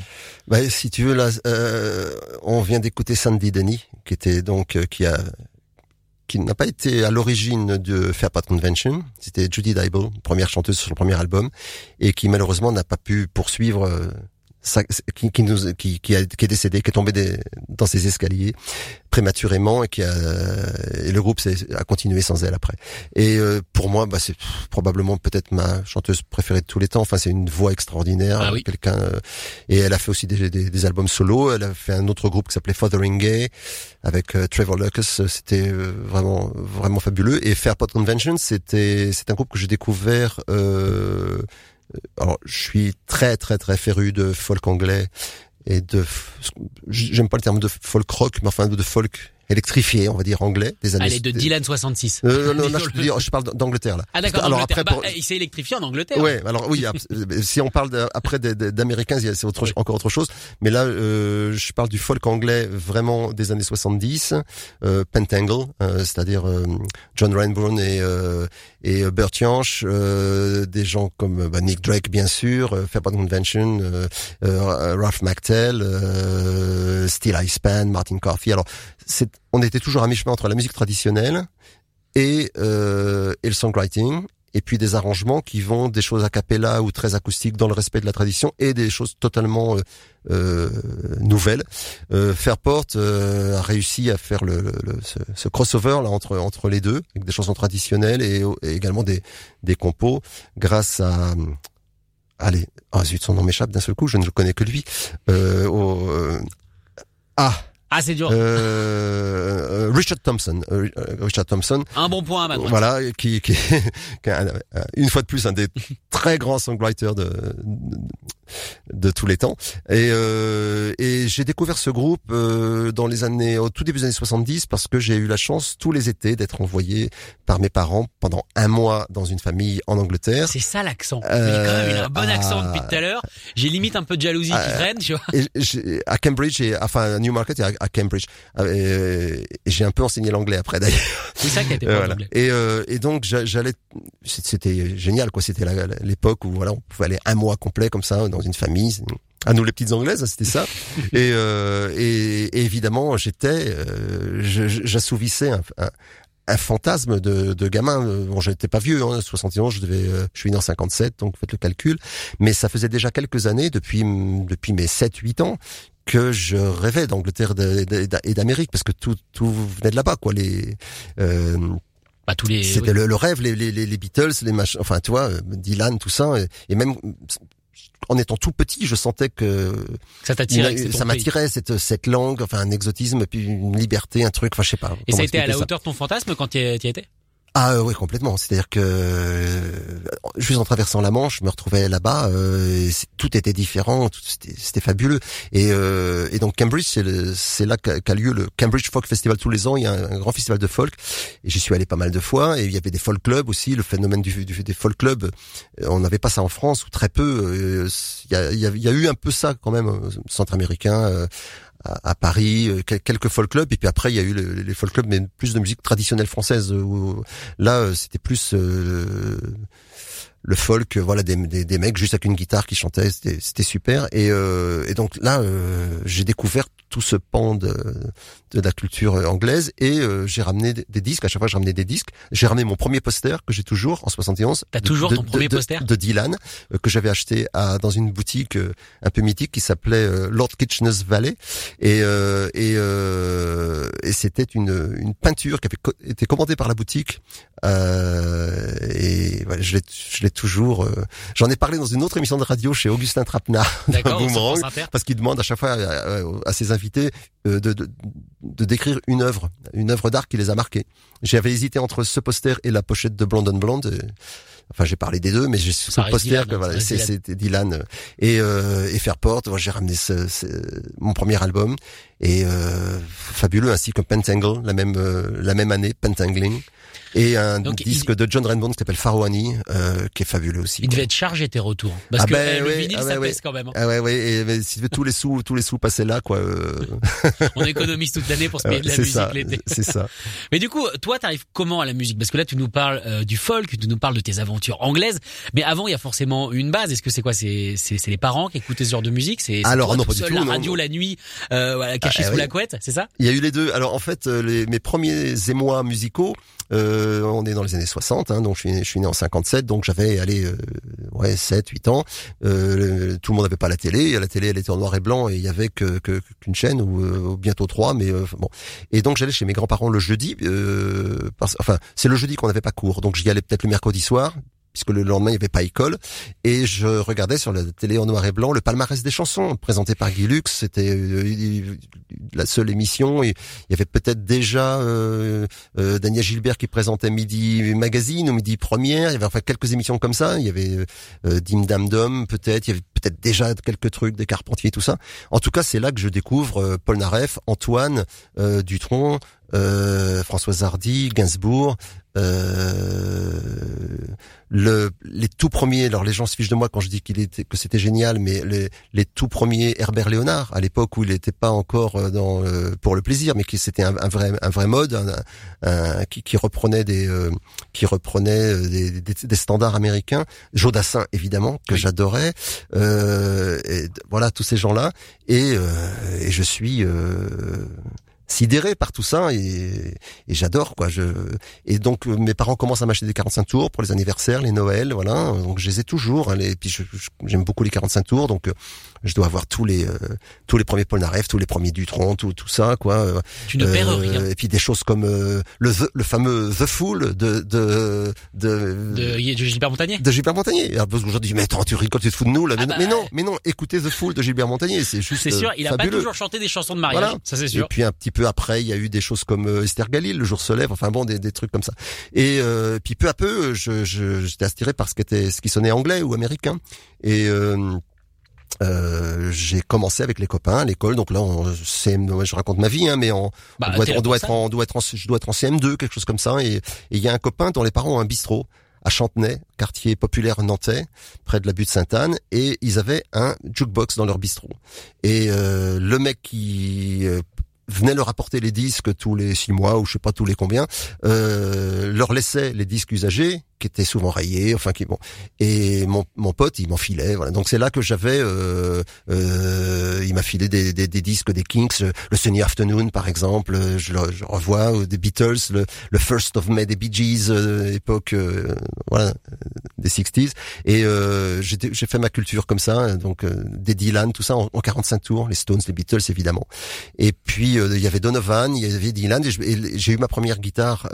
Bah, si tu veux, là, euh, on vient d'écouter Sandy Denny, qui était donc, euh, qui a, qui n'a pas été à l'origine de Fairport Convention. C'était Judy Dybel, première chanteuse sur le premier album, et qui malheureusement n'a pas pu poursuivre. Qui, qui, nous, qui, qui, a, qui est décédé, qui est tombé des- dans ses escaliers prématurément et qui a et le groupe a continué sans elle après. Et euh, pour moi, bah, c'est probablement peut-être ma chanteuse préférée de tous les temps. Enfin, c'est une voix extraordinaire, Ah oui. quelqu'un. euh, et elle a fait aussi des, des, des albums solo. Elle a fait un autre groupe qui s'appelait Fothering Gay avec euh, Trevor Lucas. C'était euh, vraiment vraiment fabuleux. Et Fairport Convention, c'était c'est un groupe que j'ai découvert. Euh, alors, je suis très très très féru de folk anglais et de j'aime pas le terme de folk rock, mais enfin de folk électrifié, on va dire anglais des années. Allez, de Dylan 66. Euh, non, non, je, dire, je parle d'Angleterre là. Ah d'accord, Alors après, Bah, pour- il s'est électrifié en Angleterre. Ouais, alors oui, si on parle de- après d'américains, c'est autre, encore autre chose. Mais là, euh, je parle du folk anglais vraiment des années 70, euh, Pentangle, euh, c'est-à-dire euh, John Renbourn et euh, et Bert Jansch, euh, des gens comme bah, Nick Drake bien sûr, euh, Fairport Convention, Ralph McTell, euh, Steel Icepan, Martin Carthy. Alors, on était toujours à mi-chemin entre la musique traditionnelle et, euh, et le songwriting, et puis des arrangements qui vont des choses a cappella ou très acoustiques dans le respect de la tradition, et des choses totalement euh, euh, nouvelles. Euh, Fairport euh, a réussi à faire le, le- ce, crossover là entre entre les deux, avec des chansons traditionnelles et, également des des compos, grâce à Allez, ah zut, son nom m'échappe d'un seul coup, je ne connais que lui. Euh, au, euh, ah, Ah c'est dur. euh, euh, Richard Thompson. euh, euh, Richard Thompson, Un bon point à ma droite. voilà, qui, qui, un- une fois de plus un des très grands songwriters de, de, de tous les temps. Et, euh, et j'ai découvert ce groupe euh, dans les années, au tout début des années 70 parce que j'ai eu la chance tous les étés d'être envoyé par mes parents pendant un mois dans une famille en Angleterre. C'est ça l'accent. Il, a un bon accent ah. depuis tout à l'heure. J'ai limite un peu de jalousie qui Ah. traîne, tu vois. Et à Cambridge, et, enfin à Newmarket et à, à Cambridge. Euh, j'ai un peu enseigné l'anglais après d'ailleurs. C'est ça qui a été voilà. Et, euh, et donc j'a- j'allais, c'était génial quoi. C'était l'époque où voilà, on pouvait aller un mois complet comme ça dans une famille. À nous les petites anglaises, c'était ça. et, euh, et, et évidemment, j'étais, euh, j'assouvissais un, un, un fantasme de, de gamin. Bon, j'étais pas vieux, hein, 71, je devais, euh, je suis né en 57, donc faites le calcul. Mais ça faisait déjà quelques années, depuis depuis mes 7-8 ans, que je rêvais d'Angleterre et d'Amérique parce que tout tout venait de là-bas quoi. Les euh, Bah tous les. c'était oui. le, le rêve, les, les, les les Beatles, les machins, enfin tu vois, Dylan, tout ça, et, et même en étant tout petit, je sentais que Ça t'attirait. ça m'attirait cette cette langue, enfin un exotisme, puis une liberté, un truc, enfin je sais pas. Et ça a été à la ça. hauteur de ton fantasme quand tu y y étais? Ah euh, oui, complètement. C'est-à-dire que euh, juste en traversant la Manche, je me retrouvais là-bas. Euh, tout était différent, c'était fabuleux. Et, euh, et donc Cambridge, c'est là qu'a lieu le Cambridge Folk Festival tous les ans. Il y a un, grand festival de folk. Et j'y suis allé pas mal de fois. Et il y avait des folk clubs aussi. Le phénomène du, du- des folk clubs, euh, on n'avait pas ça en France ou très peu. Il y, a, il y a- il y a eu un peu ça quand même, euh, centre-américain. À, à Paris, euh, quel- quelques folk clubs, et puis après il y a eu le- les folk clubs, mais plus de musique traditionnelle française. euh, Où, là, euh, c'était plus euh, le folk, voilà, des, des, des mecs juste avec une guitare qui chantaient, c'était c'était super. Et, euh, et donc là, euh, j'ai découvert tout ce pan de, de la culture anglaise et euh, j'ai ramené des, des disques. À chaque fois, j'ai ramené des disques. J'ai ramené mon premier poster que j'ai toujours en 71. T'as toujours de- ton de- premier poster de Dylan euh, que j'avais acheté à, dans une boutique euh, un peu mythique qui s'appelait euh, Lord Kitchener's Valley et euh, et, euh, et c'était une une peinture qui avait co- été commandée par la boutique et voilà, je l'ai je l'ai toujours j'en ai parlé dans une autre émission de radio chez Augustin Trapenard Boomerang, parce qu'il demande à chaque fois à, à- à ses invités euh, de, de, de décrire une œuvre, une œuvre d'art qui les a marqués. J'avais hésité entre ce poster et la pochette de Blonde on Blonde. euh, Enfin, j'ai parlé des deux, mais j'ai ce poster Dylan, que voilà, c'est- Dylan. c'était Dylan et euh, et Fairport. J'ai ramené ce, ce- mon premier album et euh, fabuleux, ainsi que Pentangle, la même euh, la même année, Pentangling, et un Donc, disque il- de John Rainbow qui s'appelle Farouani, euh, qui est fabuleux aussi. Il devait être chargé tes retours. Parce Ah que ben eh, le vinyle, ah ça ouais, pèse quand même. hein. Ah ouais ouais et mais si tous les sous tous les sous passaient là quoi. euh, On économise toute l'année pour se payer de la musique ça, l'été. c'est ça. Mais du coup, toi, t'arrives comment à la musique? Parce que là, tu nous parles euh, du folk, tu nous parles de tes aventures anglaises. Mais avant, il y a forcément une base. Est-ce que c'est quoi? C'est c'est c'est les parents qui écoutaient ce genre de musique? C'est Alors, toi non, pas du tout, la radio non. la nuit, euh, voilà, caché sous oui. la couette, c'est ça? Il y a eu les deux. Alors en fait, euh, les, mes premiers émois musicaux, euh, on est dans les années 60, hein, donc je suis, je suis né en 57, donc j'avais allé euh, ouais 7, 8 ans. Euh, le- tout le monde n'avait pas la télé. La télé, elle était en noir et blanc et il y avait que qu'une chaîne ou euh, bientôt trois, mais euh, bon. Et donc j'allais chez mes grands-parents le jeudi. Euh, parce, enfin, c'est le jeudi qu'on n'avait pas cours, donc j'y allais peut-être le mercredi soir puisque le lendemain il n'y avait pas école. Et je regardais sur la télé en noir et blanc le palmarès des chansons présenté par Guy Lux. C'était euh, la seule émission. Il y avait peut-être déjà euh, euh, Daniel Gilbert qui présentait Midi Magazine ou Midi Première. Il y avait enfin quelques émissions comme ça. Il y avait euh, Dim Dam Dom peut-être. Il y avait peut-être déjà quelques trucs des Carpentiers tout ça. En tout cas c'est là que je découvre Paul Naref Antoine Dutronc euh, Françoise Hardy Gainsbourg euh, le, les tout premiers, alors les gens se fichent de moi quand je dis qu'il était que c'était génial, mais les, les tout premiers Herbert Léonard à l'époque où il n'était pas encore euh, dans euh, pour le plaisir, mais qui c'était un, un vrai un vrai mode, un, un- qui, qui reprenait des euh, qui reprenait euh, des, des, des standards américains. Jodassin évidemment que Oui. j'adorais, euh, et voilà tous ces gens là, et, euh, et je suis euh, sidéré par tout ça et, et j'adore quoi. Je et donc euh, mes parents commencent à m'acheter des 45 tours pour les anniversaires, les Noëls, voilà. Donc je les ai toujours. Hein, les, puis je- je- j'aime beaucoup les 45 tours, donc euh, je dois avoir tous les euh, tous les premiers Polnareff, tous les premiers Dutronc, tout tout ça quoi. Euh, Tu ne perds rien. Et puis des choses comme euh, le le fameux The Fool de de de, De, Gilbert Montagnier de Gilbert Montagnier. Alors, parce qu'aujourd'hui, mais attends, tu rigoles, tu te fous de nous là. Mais, Ah non, bah, mais non, mais non, écoutez The Fool de Gilbert Montagnier, c'est juste C'est sûr, il a pas toujours chanté des chansons de mariage, Voilà. ça c'est Et sûr. puis un petit peu après, il y a eu des choses comme euh, Esther Galil, Le jour se lève, enfin bon, des, des trucs comme ça. Et euh, puis peu à peu, je je- j'étais attiré par ce qui était, ce qui sonnait anglais ou américain. Et euh, euh, j'ai commencé avec les copains à l'école, donc là, on, CM, je raconte ma vie, hein, mais on, Bah, on doit, être, on doit être en, on doit être en, je dois être en CM2, quelque chose comme ça. Et et il y a un copain dont les parents ont un bistrot à Chantenay, quartier populaire nantais, près de la butte Sainte-Anne, et ils avaient un jukebox dans leur bistrot. Et euh, le mec qui euh, venait leur apporter les disques tous les six mois ou je sais pas tous les combien, euh, leur laissait les disques usagés qui étaient souvent rayés, enfin qui bon. Et mon, mon pote, il m'en filait. Voilà. Donc c'est là que j'avais, euh, euh, il m'a filé des, des, des disques des Kinks, le Sunny Afternoon par exemple. Je, le, je revois des Beatles, le, le First of May des Bee Gees, euh, époque euh, voilà des 60s. Et euh, j'ai fait ma culture comme ça, donc euh, des Dylan, tout ça en, en 45 tours, les Stones, les Beatles évidemment. Et puis il y avait Donovan, il y avait Dylan, et j'ai eu ma première guitare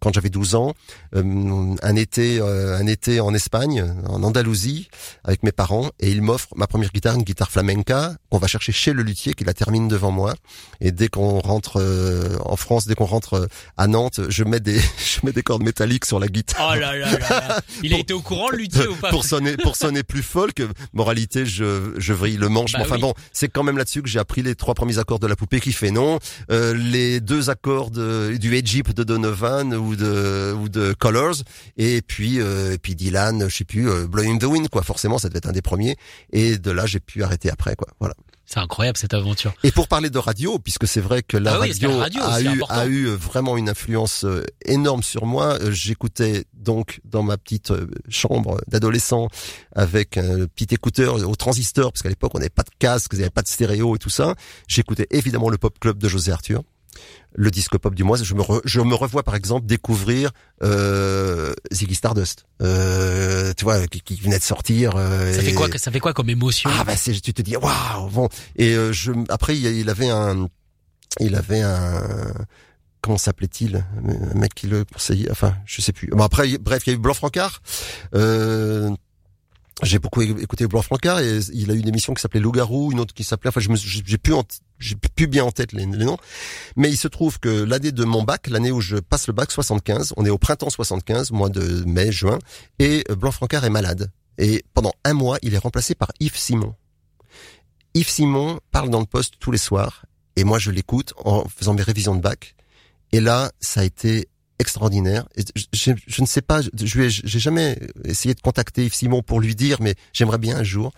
quand j'avais 12 ans, euh, un été, euh, un été en Espagne, en Andalousie, avec mes parents, et ils m'offrent ma première guitare, une guitare flamenca qu'on va chercher chez le luthier, qui la termine devant moi. Et dès qu'on rentre euh, en France, dès qu'on rentre à Nantes, je mets des, je mets des cordes métalliques sur la guitare. Oh là là là là. Il a été au courant, le luthier ou pas pour sonner pour sonner plus folk moralité je je vrille le manche Bah mais enfin oui. bon c'est quand même là-dessus que j'ai appris les trois premiers accords de la poupée qui fait non les deux accords de, du Egypt de Donovan ou de ou de Colors et puis euh, et puis Dylan je sais plus euh, Blowing the Wind quoi forcément ça devait être un des premiers et de là j'ai pu arrêter après quoi voilà C'est incroyable cette aventure. et pour parler de radio, puisque c'est vrai que la Ah oui, radio, que la radio, a, eu, important. a eu euh, vraiment une influence euh, énorme sur moi, j'écoutais donc dans ma petite chambre d'adolescent avec un petit écouteur au transistor, parce qu'à l'époque on n'avait pas de casque, il n'y avait pas de stéréo et tout ça. J'écoutais évidemment le pop club de José Arthur. Le disque pop du mois, je me, re- je me revois par exemple découvrir euh, Ziggy Stardust, euh, tu vois, qui, qui venait de sortir. euh, Ça fait et- quoi ça fait quoi comme émotion ah bah c'est tu te dis waouh bon. Et euh, je après il, avait un il avait un comment s'appelait-il un mec qui le conseillait enfin je sais plus. Bon après bref il y a eu Blanc Francard euh, j'ai beaucoup écouté Blanc Francard et il a eu une émission qui s'appelait Loup-garou, une autre qui s'appelait, enfin je me, j'ai plus j'ai plus bien en tête les, les noms, mais il se trouve que l'année de mon bac, l'année où je passe le bac 75, on est au printemps 75, mois de mai, juin, et euh, Blanc Francard est malade. Et pendant un mois, il est remplacé par Yves Simon. Yves Simon parle dans le poste tous les soirs et moi je l'écoute en faisant mes révisions de bac. Et là, ça a été extraordinaire. Et je, ne sais pas, je lui j'ai jamais essayé de contacter Yves Simon pour lui dire, mais j'aimerais bien un jour.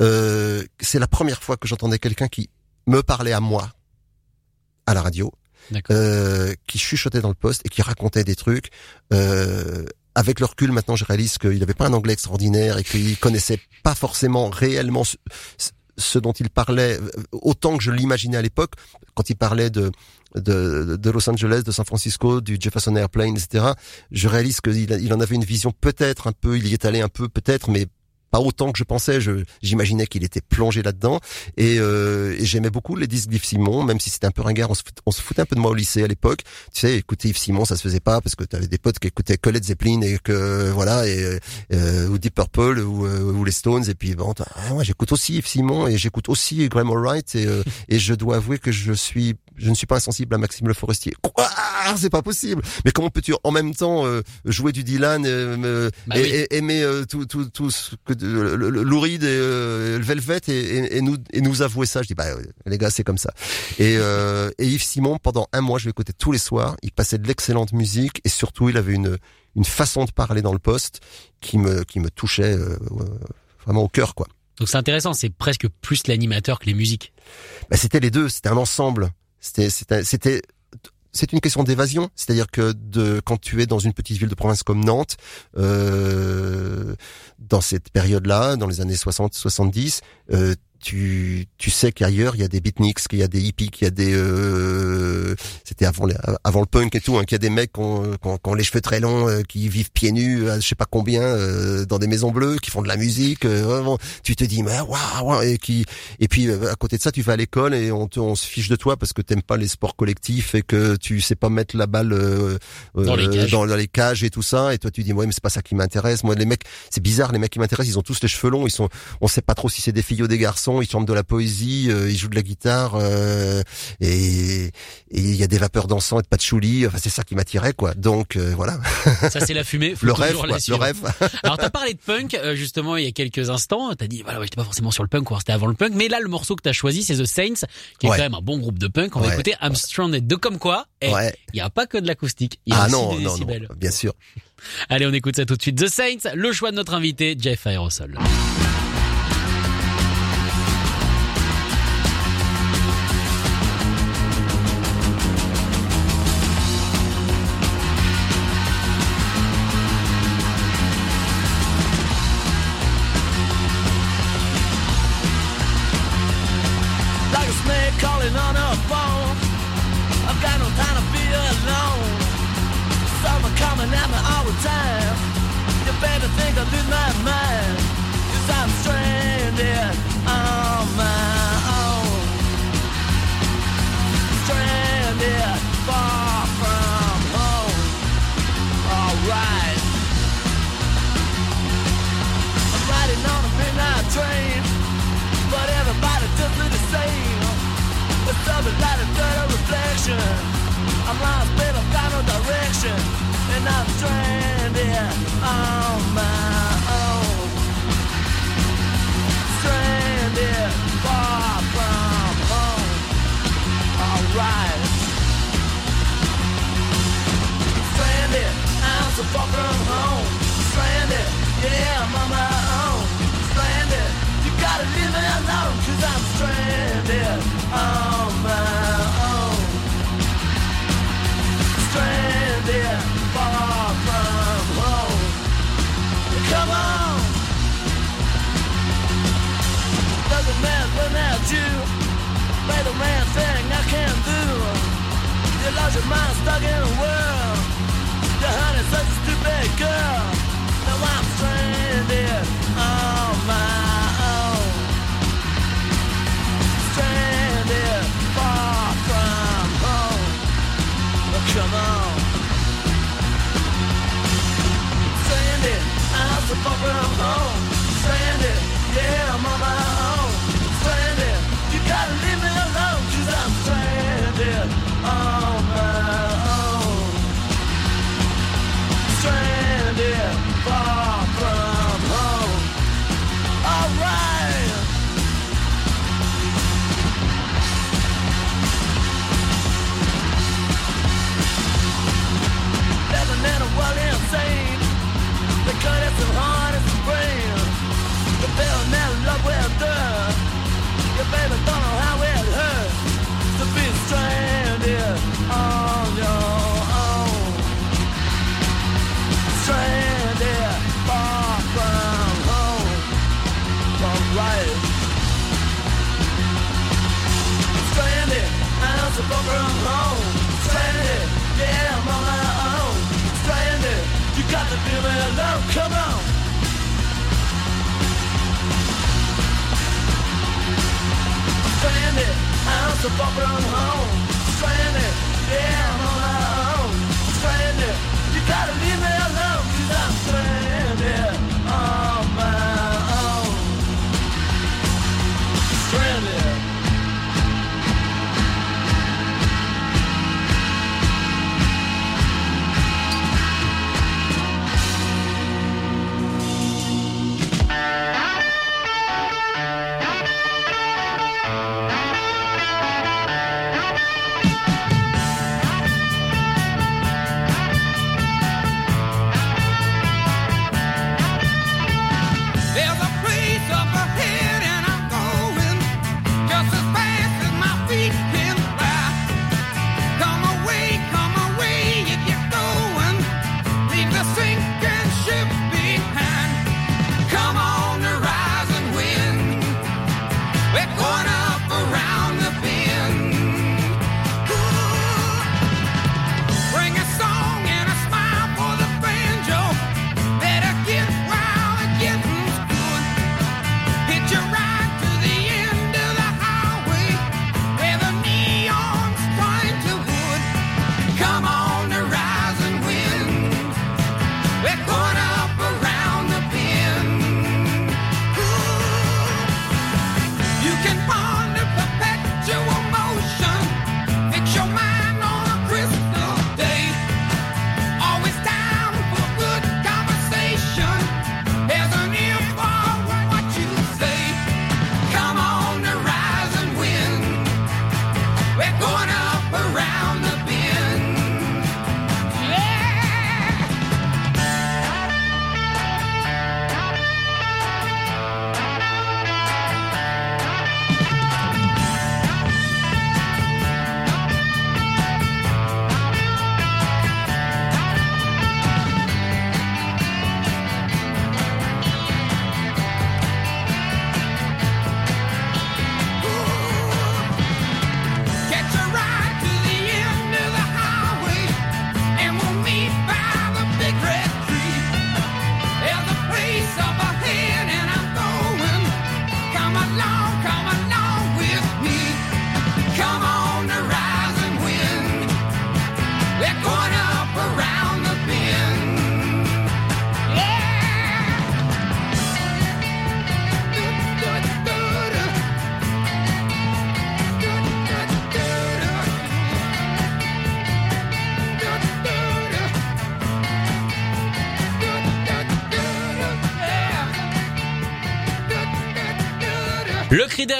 Euh, c'est la première fois que j'entendais quelqu'un qui me parlait à moi à la radio, euh, qui chuchotait dans le poste et qui racontait des trucs. Euh, avec le recul, maintenant, je réalise qu'il n'avait pas un anglais extraordinaire et qu'il connaissait pas forcément réellement ce, dont il parlait euh, autant que je l'imaginais à l'époque quand il parlait de, de de Los Angeles, de San Francisco, du Jefferson Airplane, etc. Je réalise qu'il il en avait une vision peut-être un peu, il y est allé un peu peut-être, mais pas autant que je pensais. Je j'imaginais qu'il était plongé là-dedans et, euh, et j'aimais beaucoup les disques d'Yves Simon, même si c'était un peu ringard. On se, fout- on se foutait un peu de moi au lycée à l'époque. Tu sais, écouter Yves Simon, ça se faisait pas parce que tu avais des potes qui écoutaient que Led Zeppelin et que voilà et euh, ou Deep Purple ou, euh, ou les Stones et puis bon, ah, moi j'écoute aussi Yves Simon et j'écoute aussi Graham Allwright et, euh, et je dois avouer que je suis je ne suis pas insensible à Maxime Le Forestier. Quoi? C'est pas possible. Mais comment peux-tu en même temps euh, jouer du Dylan euh, Bah et, oui. aimer tout tout tout ce que le, le, le Lou Reed et euh, le Velvet et, et, et nous et nous avouer ça Je dis bah euh, les gars c'est comme ça. Et, euh, et Yves Simon pendant un mois je l'écoutais tous les soirs. Il passait de l'excellente musique et surtout il avait une une façon de parler dans le poste qui me qui me touchait euh, vraiment au cœur quoi. Donc c'est intéressant, c'est presque plus l'animateur que les musiques. Bah, c'était les deux, c'était un ensemble. C'était, c'était, c'est une question d'évasion, c'est-à-dire que de quand tu es dans une petite ville de province comme Nantes, euh, dans cette période-là, dans les années 60-70, euh, tu, tu sais qu'ailleurs il y a des beatniks, qu'il y a des hippies, qu'il y a des, euh, c'était avant, les- avant le punk et tout, hein, qu'il y a des mecs qui ont, qui ont- qui ont les cheveux très longs, euh, qui vivent pieds nus, à je sais pas combien, euh, dans des maisons bleues, qui font de la musique. euh, tu te dis mais waouh, waouh, et qui, et puis euh, à côté de ça, tu vas à l'école et on te, on se fiche de toi parce que t'aimes pas les sports collectifs et que tu sais pas mettre la balle euh, Dans les dans les cages et tout ça. Et toi, tu dis ouais, mais c'est pas ça qui m'intéresse. Moi, les mecs, c'est bizarre, les mecs qui m'intéressent, ils ont tous les cheveux longs. Ils sont, on sait pas trop si c'est des filles ou des garçons. Ils chantent de la poésie, euh, ils jouent de la guitare euh, et et il y a des vapeurs d'encens et de patchouli. Enfin, c'est ça qui m'attirait quoi. Donc euh, voilà, Ça c'est la fumée. Faut le rêve, quoi, le rêve. Alors t'as parlé de punk euh, justement il y a quelques instants. T'as dit voilà ouais, j'étais pas forcément sur le punk, quoi, c'était avant le punk. Mais là le morceau que t'as choisi c'est The Saints, qui est Ouais. quand même un bon groupe de punk. On va Ouais. écouter I'm Stranded. De comme quoi, eh, Ouais. il y a pas que de l'acoustique, il y a Ah aussi non, des non, non, bien sûr. Allez on écoute ça tout de suite. The Saints, le choix de notre invité Jeff Aerosol. Reflection. I'm lost, babe, I've got no direction. And I'm stranded on my own. Stranded far from home. Alright. Stranded, I'm so far from home. Stranded, yeah, I'm on my own. Stranded, you gotta leave me alone, cause I'm stranded on Come on. Doesn't matter at you. Play the man thing I can't do. You lost your mind stuck in a world. Your honey's such a stupid girl. Now I'm stranded on my own. Stranded far from home. Oh, come on. the program home.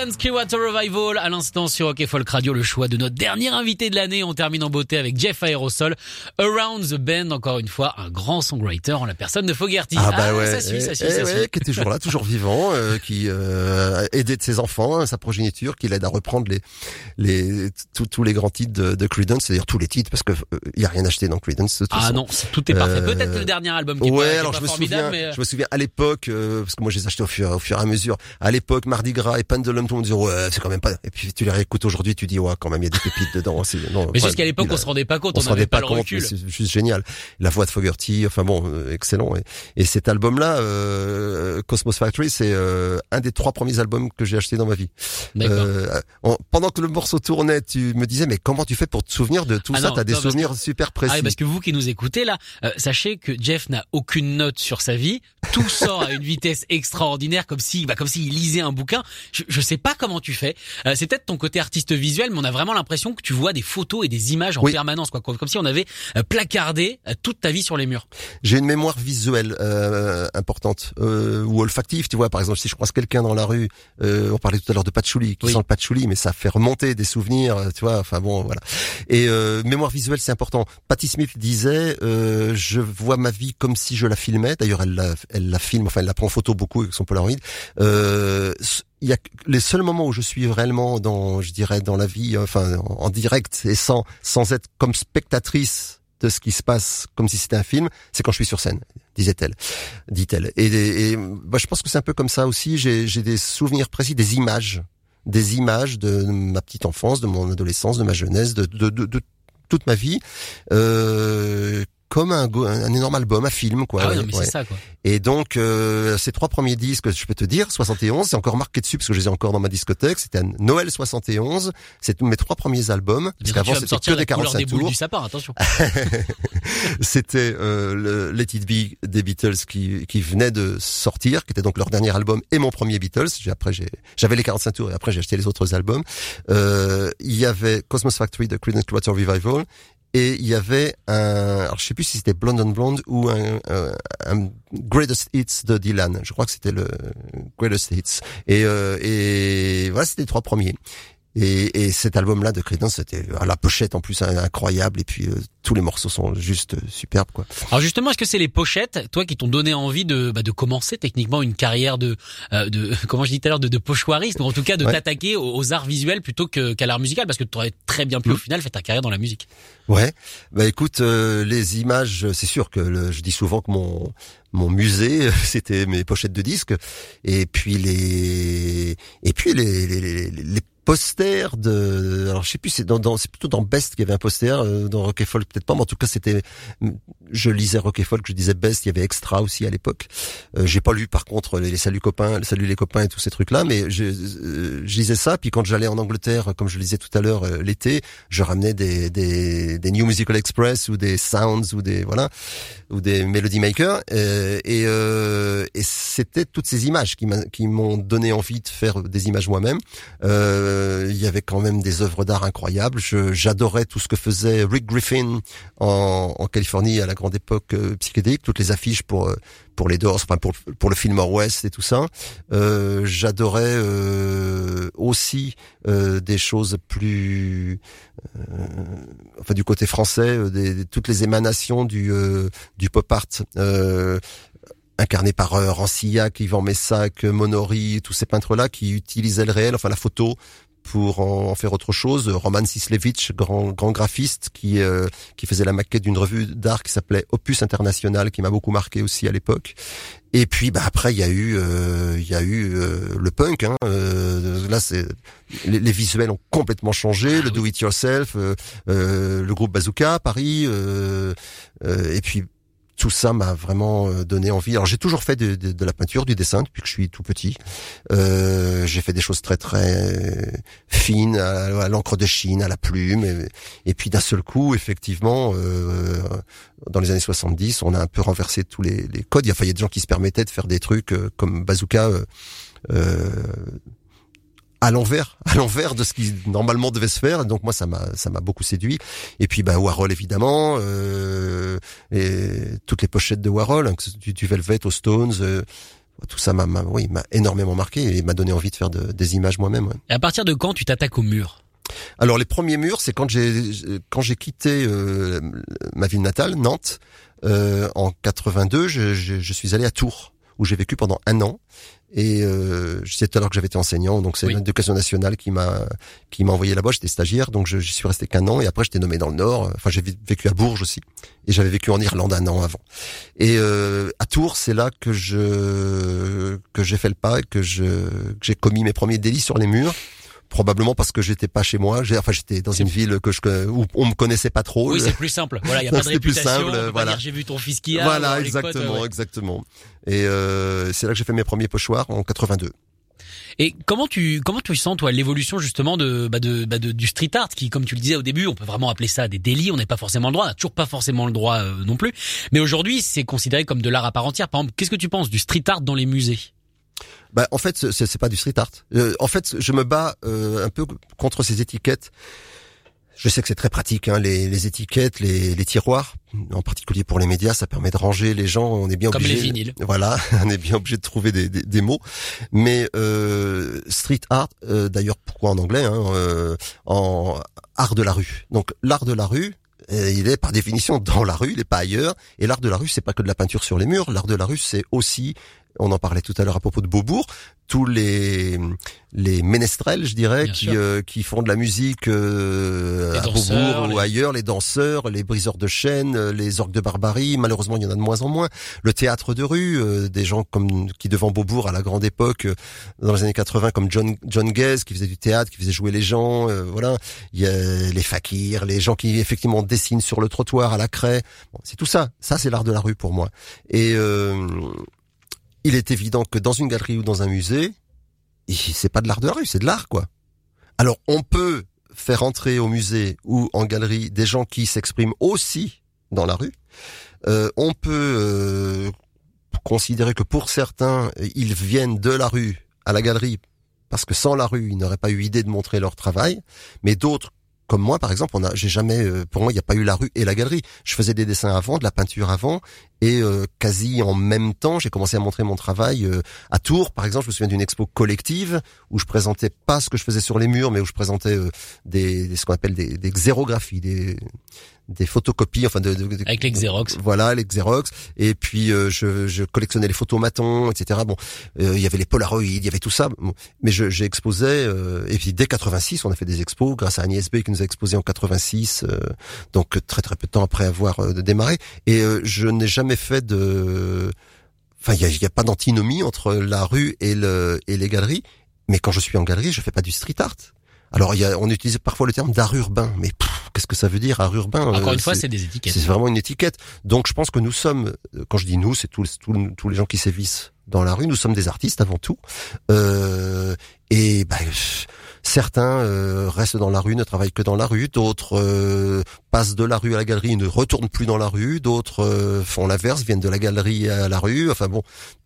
Creedence Clearwater Revival à l'instant sur Rock et Folk Radio, le choix de notre dernier invité de l'année. On termine en beauté avec Jeff Aerosol, Around the Bend, encore une fois, un grand songwriter en la personne de Fogerty. Ah bah ouais, ça suit, ça suit, eh ça ouais, suit. qui est toujours là, toujours vivant, euh, qui euh, aidait de ses enfants, hein, sa progéniture, qui l'aide à reprendre les les tous tous les grands titres de, de Creedence, c'est-à-dire tous les titres, parce que euh, il y a rien acheté dans Creedence. de toute Ah façon. non, tout est parfait. Euh, Peut-être le dernier album qui est ouais, qui alors pas je me formidable, souviens, mais euh, je me souviens à l'époque, euh, parce que moi je les achetais au fur, au fur et à mesure. À l'époque, Mardi Gras et Pendulum, tout le monde disait ouais, c'est quand même pas. Et puis tu les réécoutes aujourd'hui, tu dis ouais, quand même il y a des pépites dedans. C'est, non, mais jusqu'à l'époque, on se rendait pas compte, on on se rendait pas pas le compte, c'est juste génial. La voix de Fogerty, enfin bon, euh, excellent. Et, et cet album-là, euh, Cosmos Factory, c'est euh, un des trois premiers albums que j'ai acheté dans ma vie. Euh, en- pendant que le morceau tournait, tu me disais mais comment tu fais pour te souvenir de tout Ah ça? T'as des non, souvenirs super précis. Ah oui, parce que vous qui nous écoutez là, euh, sachez que Jeff n'a aucune note sur sa vie. Tout sort à une vitesse extraordinaire, comme si, bah, comme s'il lisait un bouquin. Je, je sais pas comment tu fais. Euh, c'est peut-être ton côté artiste visuel, mais on a vraiment l'impression que tu vois des photos et des images en Oui. permanence, quoi. Comme, si on avait euh, placardé euh, toute ta vie sur les murs. J'ai une mémoire visuelle euh, importante euh, ou olfactive, tu vois. Par exemple, si je croise quelqu'un dans la rue, euh, on parlait tout à l'heure de patchouli, qui Oui. sent le patchouli, mais ça fait remonter des souvenirs, tu vois. Enfin bon, voilà. Et euh, mémoire visuelle, c'est important. Patti Smith disait, euh, je vois ma vie comme si je la filmais. D'ailleurs, elle la, elle la filme, enfin, elle la prend en photo beaucoup avec son Polaroid. Euh, il y a les seuls moments où je suis réellement dans, je dirais, dans la vie, enfin, en, direct et sans sans être comme spectatrice de ce qui se passe comme si c'était un film, c'est quand je suis sur scène, disait-elle, dit-elle. Et, et bah, je pense que c'est un peu comme ça aussi. J'ai j'ai des souvenirs précis, des images des images de ma petite enfance, de mon adolescence, de ma jeunesse, de, de, de, de toute ma vie, euh, comme un, un, énorme album, un film, quoi. Ah ouais, Ouais, non, mais ouais. c'est ça, quoi. Et donc, euh, ces trois premiers disques, je peux te dire, 71, c'est encore marqué dessus parce que je les ai encore dans ma discothèque. C'était Noël 71. C'est mes trois premiers albums. Parce qu'avant, c'était que des la couleur 45 des tours. du sapin, attention. C'était euh, le Let It Be des Beatles qui, qui venait de sortir, qui était donc leur dernier album et mon premier Beatles. J'ai- Après, j'ai- j'avais les 45 tours et après j'ai acheté les autres albums. Euh, il y avait Cosmos Factory de Creedence Clearwater Revival et il y avait un, alors je sais plus si c'était Blonde on Blonde ou un, un, un Greatest Hits de Dylan. Je crois que c'était le Greatest Hits. Et, euh, et voilà, c'était les trois premiers. Et, et cet album-là de Creedence, c'était à la pochette en plus incroyable. Et puis euh, tous les morceaux sont juste euh, superbes, quoi. Alors justement, est-ce que c'est les pochettes, toi, qui t'ont donné envie de, bah, de commencer techniquement une carrière de, euh, de comment je dis tout à l'heure, de, de pochoiriste, ou en tout cas de Ouais. t'attaquer aux, aux arts visuels plutôt que, qu'à l'art musical, parce que tu aurais très bien pu Mm. au final faire ta carrière dans la musique. Ouais. Bah écoute, euh, les images, c'est sûr que le- je dis souvent que mon mon musée, c'était mes pochettes de disques, et puis les et puis les les, les, les posters de alors je sais plus c'est dans, dans c'est plutôt dans Best qu'il y avait un poster euh, dans Rock and Folk peut-être pas mais en tout cas c'était je lisais Rock and Folk je disais Best il y avait Extra aussi à l'époque euh, j'ai pas lu par contre les, les saluts copains les saluts les copains et tous ces trucs là mais je, euh, je lisais ça puis quand j'allais en Angleterre comme je le disais tout à l'heure euh, l'été je ramenais des, des des New Musical Express ou des Sounds ou des voilà ou des Melody Maker euh, et euh, et c'était toutes ces images qui m'ont donné envie de faire des images moi-même euh, il y avait quand même des œuvres d'art incroyables. J'adorais tout ce que faisait Rick Griffin en, en Californie à la grande époque euh, psychédélique, toutes les affiches pour euh, pour les Doors, enfin pour pour le film West et tout ça. Euh, J'adorais aussi des choses plus, enfin du côté français, toutes les émanations du pop art. Incarné par Rancillac, Yvan Messac, Monori, tous ces peintres-là qui utilisaient le réel, enfin la photo, pour en, en faire autre chose. Roman Sislevich, grand, grand graphiste, qui, euh, qui faisait la maquette d'une revue d'art qui s'appelait Opus International, qui m'a beaucoup marqué aussi à l'époque. Et puis bah après il y a eu euh, il y a eu euh, le punk hein, euh, là c'est les, les visuels ont complètement changé le do it yourself euh, euh, le groupe Bazooka à Paris euh, euh, et puis tout ça m'a vraiment euh, donné envie. Alors j'ai toujours fait de, la peinture, du dessin depuis que je suis tout petit. Euh, j'ai fait des choses très très fines, à, l'encre de Chine, à la plume, et, puis d'un seul coup, effectivement, euh, dans les années 70, on a un peu renversé tous les, codes. Il y a, enfin, il des gens qui se permettaient de faire des trucs euh, comme Bazooka. euh, à l'envers, à l'envers de ce qui normalement devait se faire. Donc moi, ça m'a, ça m'a beaucoup séduit. Et puis, bah, Warhol évidemment, euh, et toutes les pochettes de Warhol, hein, du, du Velvet aux Stones, euh, tout ça m'a, m'a- oui, m'a énormément marqué et m'a donné envie de faire de- des images moi-même. ouais. Et à partir de quand tu t'attaques au mur? Alors les premiers murs, c'est quand j'ai quand j'ai quitté euh, ma ville natale, Nantes, euh, en 82, je, je, je suis allé à Tours où j'ai vécu pendant un an. Et euh, à l'heure que j'avais été enseignant, donc c'est Oui. l'éducation nationale qui m'a qui m'a envoyé là-bas. J'étais stagiaire, donc je, j'y suis resté qu'un an. Et après, j'étais nommé dans le Nord. Enfin, j'ai vé- vécu à Bourges aussi, et j'avais vécu en Irlande un an avant. Et euh, à Tours, c'est là que je que j'ai fait le pas et que je que j'ai commis mes premiers délits sur les murs. Probablement parce que j'étais pas chez moi. Enfin, j'étais dans une ville que je où on me connaissait pas trop. Oui, c'est plus simple. Voilà, il y a pas de C'était plus réputation. simple, voilà. j'ai vu ton fils qui a. Voilà, les potes, exactement, ouais. exactement. Et euh, c'est là que j'ai fait mes premiers pochoirs en 82. Et comment tu comment tu sens toi l'évolution justement de, bah de, bah de- du street art qui comme tu le disais au début on peut vraiment appeler ça des délits on n'est pas forcément le droit on n'a toujours pas forcément le droit euh, non plus mais aujourd'hui c'est considéré comme de l'art à part entière par exemple qu'est-ce que tu penses du street art dans les musées? Bah, en fait, c'est, c'est pas du street art. Euh, en fait, je me bats euh, un peu contre ces étiquettes. Je sais que c'est très pratique, hein, les, les étiquettes, les, les tiroirs, en particulier pour les médias, ça permet de ranger les gens. On est bien Comme obligé. les vinyles. Voilà, on est bien obligé de trouver des, des, des mots. Mais euh, street art, euh, d'ailleurs, pourquoi en anglais hein, euh, En art de la rue. Donc l'art de la rue. euh, Il est par définition dans la rue, il n'est pas ailleurs. Et l'art de la rue, c'est pas que de la peinture sur les murs. L'art de la rue, c'est aussi On en parlait tout à l'heure à propos de Beaubourg. Tous les les ménestrels, je dirais, Bien qui euh, qui font de la musique euh, à Beaubourg ou ailleurs, les danseurs, les briseurs de chaînes, euh, les orgues de barbarie. Malheureusement, il y en a de moins en moins. Le théâtre de rue, euh, des gens comme qui devant Beaubourg à la grande époque, euh, dans les années 80, comme John John qui faisait du théâtre, qui faisait jouer les gens. euh, voilà, il y a les fakirs, les gens qui effectivement dessinent sur le trottoir à la craie. Bon, c'est tout ça. Ça, c'est l'art de la rue pour moi. Et euh, il est évident que dans une galerie ou dans un musée, c'est pas de l'art de la rue, c'est de l'art, quoi. Alors, on peut faire entrer au musée ou en galerie des gens qui s'expriment aussi dans la rue. Euh, on peut euh, considérer que pour certains, ils viennent de la rue à la galerie parce que sans la rue, ils n'auraient pas eu idée de montrer leur travail. Mais d'autres, comme moi, par exemple, on a, j'ai jamais, euh, pour moi, il n'y a pas eu la rue et la galerie. Je faisais des dessins avant, de la peinture avant, et euh, quasi en même temps, j'ai commencé à montrer mon travail euh, à Tours, par exemple. Je me souviens d'une expo collective où je présentais pas ce que je faisais sur les murs, mais où je présentais des, des- ce qu'on appelle des, des xérographies, des des photocopies, enfin de, de- de- Avec les Xerox. Voilà, les Xerox. Et puis euh, je, je collectionnais les photomatons, etc. Bon, euh, il y avait les Polaroids, il y avait tout ça. Bon, mais j'ai exposé. euh, et puis dès 86, on a fait des expos grâce à Agnès B qui nous a exposé en 86. euh, donc très très peu de temps après avoir euh, démarré. Et euh, je n'ai jamais fait de. Enfin, il y a, il y a pas d'antinomie entre la rue et le et les galeries. Mais quand je suis en galerie, je fais pas du street art. Alors, y a, on utilise parfois le terme d'art urbain, mais qu'est-ce que ça veut dire art urbain Encore Euh, une fois, c'est des étiquettes. c'est vraiment une étiquette. Donc je pense que nous sommes, euh, quand je dis nous, c'est tous, tous, tous les gens qui sévissent dans la rue, nous sommes des artistes avant tout. Euh, et bah, certains euh, restent dans la rue, ne travaillent que dans la rue, d'autres euh, passent de la rue à la galerie, et ne retournent plus dans la rue, d'autres euh, font l'inverse, viennent de la galerie à la rue. Enfin bon,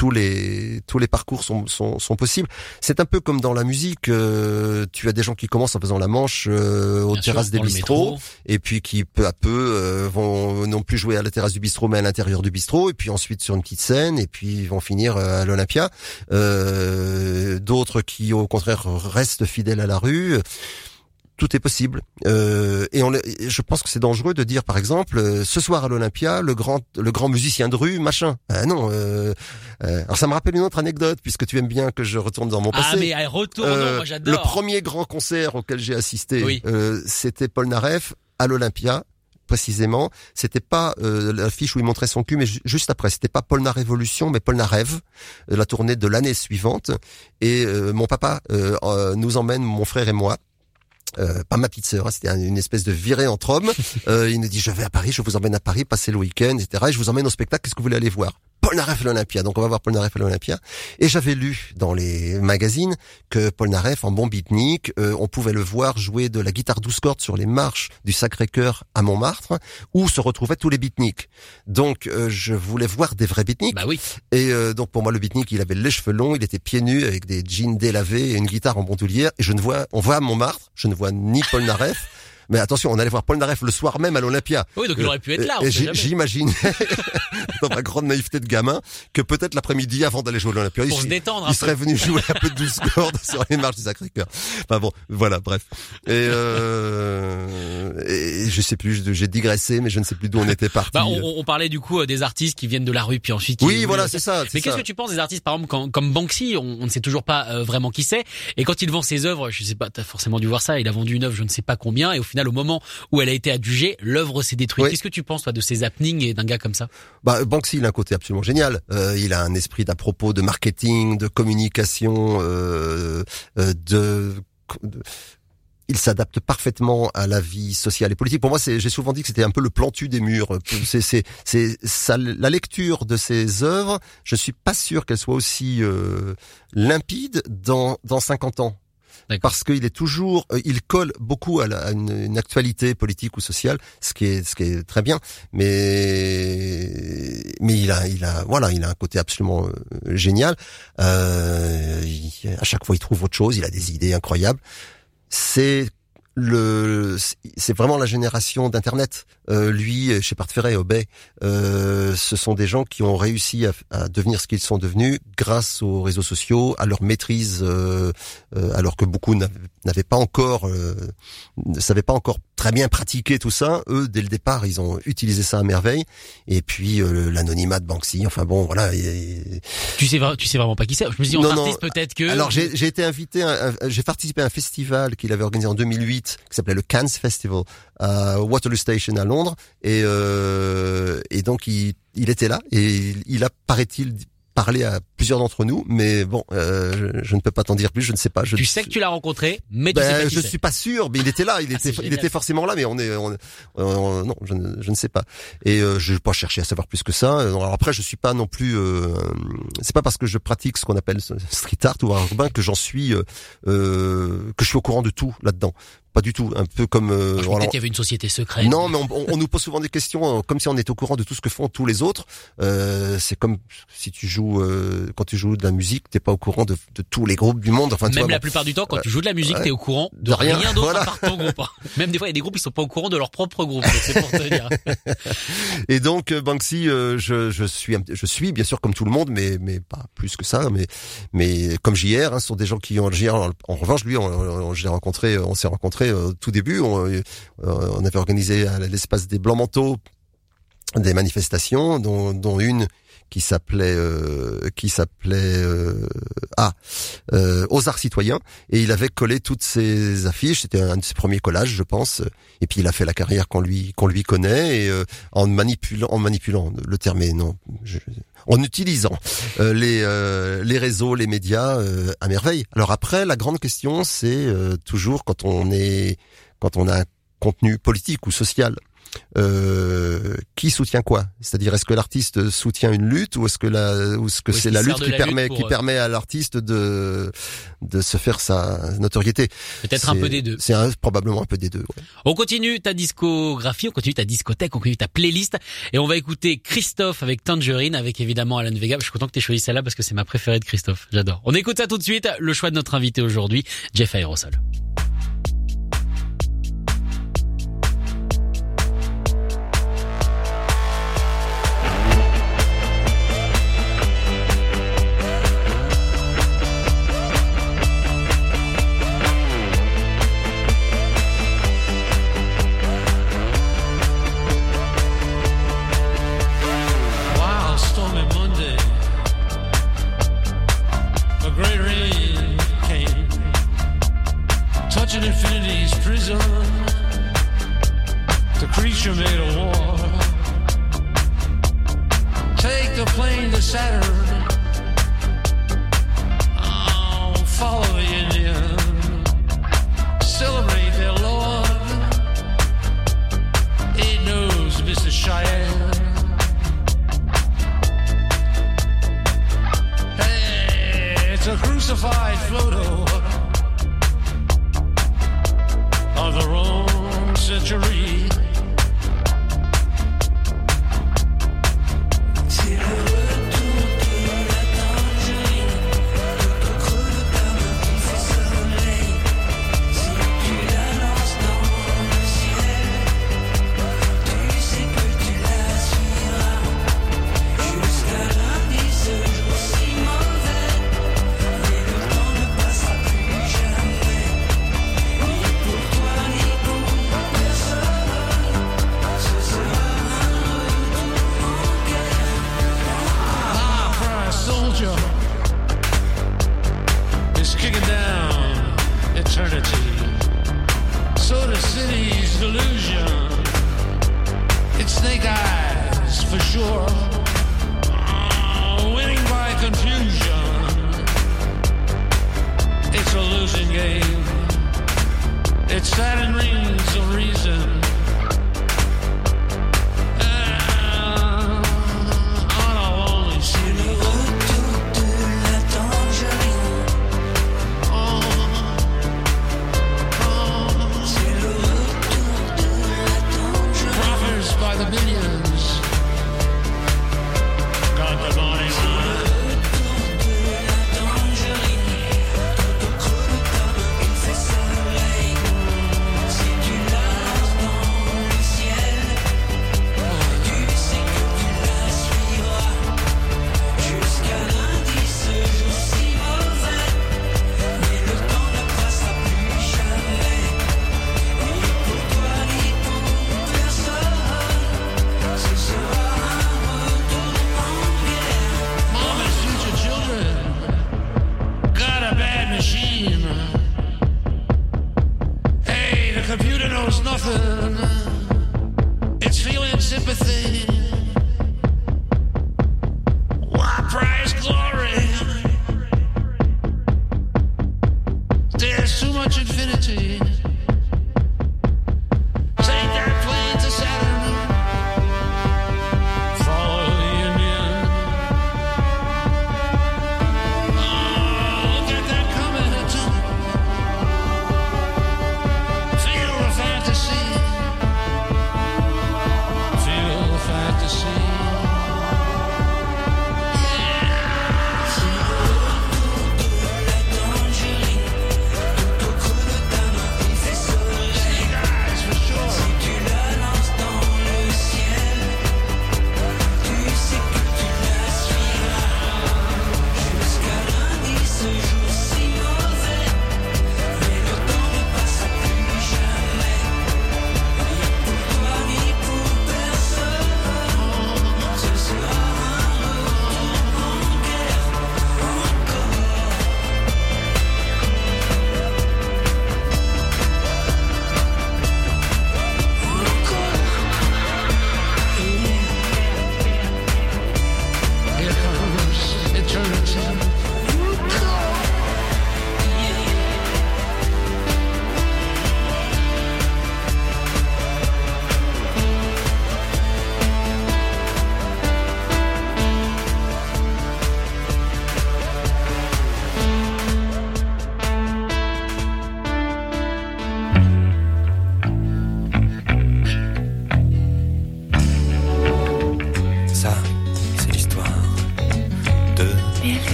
tous les tous les parcours sont, sont, sont possibles. C'est un peu comme dans la musique, euh, tu as des gens qui commencent en faisant la manche euh, aux Bien sûr, terrasses des bistrots et puis qui peu à peu euh, vont non plus jouer à la terrasse du bistrot mais à l'intérieur du bistrot et puis ensuite sur une petite scène et puis ils vont finir à l'Olympia euh, d'autres qui au contraire restent fidèles à la rue tout est possible euh, et on, je pense que c'est dangereux de dire par exemple euh, ce soir à l'Olympia le grand le grand musicien de rue machin ah non euh, euh, alors ça me rappelle une autre anecdote puisque tu aimes bien que je retourne dans mon passé Ah, mais retournons, euh, moi j'adore. le premier grand concert auquel j'ai assisté, Oui. euh, c'était Paul Naref à l'Olympia. Précisément, c'était pas euh, l'affiche où il montrait son cul, mais ju- juste après, c'était pas Paul Révolution, mais Paul Narève, euh, la tournée de l'année suivante. Et euh, mon papa euh, euh, nous emmène, mon frère et moi, pas ma petite sœur, hein, c'était un- une espèce de virée entre hommes. Il nous dit je vais à Paris, je vous emmène à Paris, passer le week-end, etc. Et je vous emmène au spectacle. Qu'est-ce que vous voulez aller voir? Paul Naref à l'Olympia. Donc on va voir Paul Naref à l'Olympia. Et j'avais lu dans les magazines que Paul Naref, en bon beatnik, euh, on pouvait le voir jouer de la guitare douze cordes sur les marches du Sacré-Cœur à Montmartre, où se retrouvaient tous les beatniks. Donc euh, je voulais voir des vrais beatniks. Bah oui. Et euh, donc pour moi le beatnik, il avait les cheveux longs, il était pieds nus avec des jeans délavés et une guitare en bandoulière. Et je ne vois, on voit à Montmartre, je ne vois ni Paul Naref. Mais attention, on allait voir Paul Naref le soir même à l'Olympia. Oui, donc il aurait pu être là, on Et j'imagine, dans ma grande naïveté de gamin, que peut-être l'après-midi avant d'aller jouer à l'Olympia, il, se détendre un il serait venu jouer un peu de douze cordes sur les marches du Sacré-Cœur. Enfin bon, voilà, bref. Et, euh, et je sais plus, j'ai digressé, mais je ne sais plus d'où on était parti. Bah, on, on parlait du coup euh, des artistes qui viennent de la rue puis ensuite. Oui, voilà, c'est ça. Mais qu'est-ce que tu penses des artistes, par exemple, comme Banksy on, on ne sait toujours pas euh, vraiment qui c'est. Et quand il vend ses œuvres, je sais pas, t'as forcément dû voir ça. Il a vendu une œuvre, je ne sais pas combien, et au final, au moment où elle a été adjugée, l'œuvre s'est détruite. Oui. Qu'est-ce que tu penses toi de ces happenings et d'un gars comme ça? Bah, Banksy, il a un côté absolument génial. Euh, il a un esprit d'à propos de marketing, de communication, euh, euh, de, de- il s'adapte parfaitement à la vie sociale et politique. Pour moi, j'ai souvent dit que c'était un peu le plantu des murs. C'est, la lecture de ses œuvres. Je suis pas sûr qu'elle soit aussi euh, limpide dans dans 50 ans. Parce qu'il est toujours, euh, il colle beaucoup à, une actualité politique ou sociale, ce qui est, ce qui est très bien. Mais, mais il a, il a, voilà, il a un côté absolument euh, génial. Euh, il- à chaque fois, il trouve autre chose. Il a des idées incroyables. C'est le, c'est vraiment la génération d'internet. Euh, lui, Shepard Ferret, Obey, euh, ce sont des gens qui ont réussi à, à devenir ce qu'ils sont devenus grâce aux réseaux sociaux, à leur maîtrise, euh, euh, alors que beaucoup n'avaient n'avaient pas encore, euh, ne savaient pas encore très bien pratiqué tout ça. Eux, dès le départ, ils ont utilisé ça à merveille. Et puis euh, l'anonymat de Banksy. Enfin bon, voilà. et- Tu sais, tu sais vraiment pas qui c'est. Je me dis, non. artiste peut-être que. Alors j'ai été invité, j'ai participé à un festival qu'il avait organisé en 2008, qui s'appelait le Cannes Festival à Waterloo Station à Londres, et euh, et donc il il était là et il- il a paraît-il parlé à plusieurs d'entre nous, mais bon, euh, je, je ne peux pas t'en dire plus, je ne sais pas. Je, Tu sais que tu l'as rencontré, mais tu Ben, sais pas je c'est. suis pas sûr, mais il était là, il Ah, était, il forcément là, mais on est, on, on- non, je ne, je ne sais pas. Et euh, je vais pas chercher à savoir plus que ça. Euh, Alors après, je suis pas non plus, euh, c'est pas parce que je pratique ce qu'on appelle street art ou art urbain que j'en suis, euh, euh, que je suis au courant de tout là-dedans. Pas du tout. Un peu comme. euh, alors- Peut-être qu'il y avait une société secrète. non, mais on, on- on nous pose souvent des questions euh, comme si on était au courant de tout ce que font tous les autres. Euh, c'est comme si tu joues, euh, quand tu joues de la musique, t'es pas au courant de, de tous les groupes du monde. Enfin, tu Même la bon. plupart du temps, quand Ouais. tu joues de la musique, Ouais. t'es au courant de, De rien. rien, d'autre Voilà. à part ton groupe. hein. Même des fois, il y a des groupes qui sont pas au courant de leur propre groupe. C'est pour te dire. Et donc euh, Banksy, euh, je, je suis, je suis bien sûr comme tout le monde, mais mais pas plus que ça. Mais mais comme JR, hein, ce sont des gens qui ont JR. En, en revanche, lui, on, on- je l'ai rencontré, on s'est rencontré tout début. On, euh, on avait organisé à l'espace des Blancs Manteaux des manifestations, dont une qui s'appelait euh, qui s'appelait euh, ah euh, aux arts citoyens. Et il avait collé toutes ses affiches. C'était un de ses premiers collages je pense. Et puis il a fait la carrière qu'on lui qu'on lui connaît. Et euh, en manipulant en manipulant le terme est non je- en utilisant euh, les euh, les réseaux les médias à merveille. Alors après la grande question c'est toujours quand on est quand on a un contenu politique ou social euh, qui soutient quoi? C'est-à-dire est-ce que l'artiste soutient une lutte ou est-ce que la ou c'est la lutte qui la permet lutte pour, qui euh, permet à l'artiste de de se faire sa notoriété? Peut-être un peu des deux. C'est probablement un peu des deux. ouais. On continue ta discographie, on continue ta discothèque, on continue ta playlist et on va écouter Christophe avec Tangerine avec évidemment Alan Vega. Je suis content que tu choisi celle-là parce que c'est ma préférée de Christophe. J'adore. On écoute ça tout de suite. Le choix de notre invité aujourd'hui, Jeff Aerosol.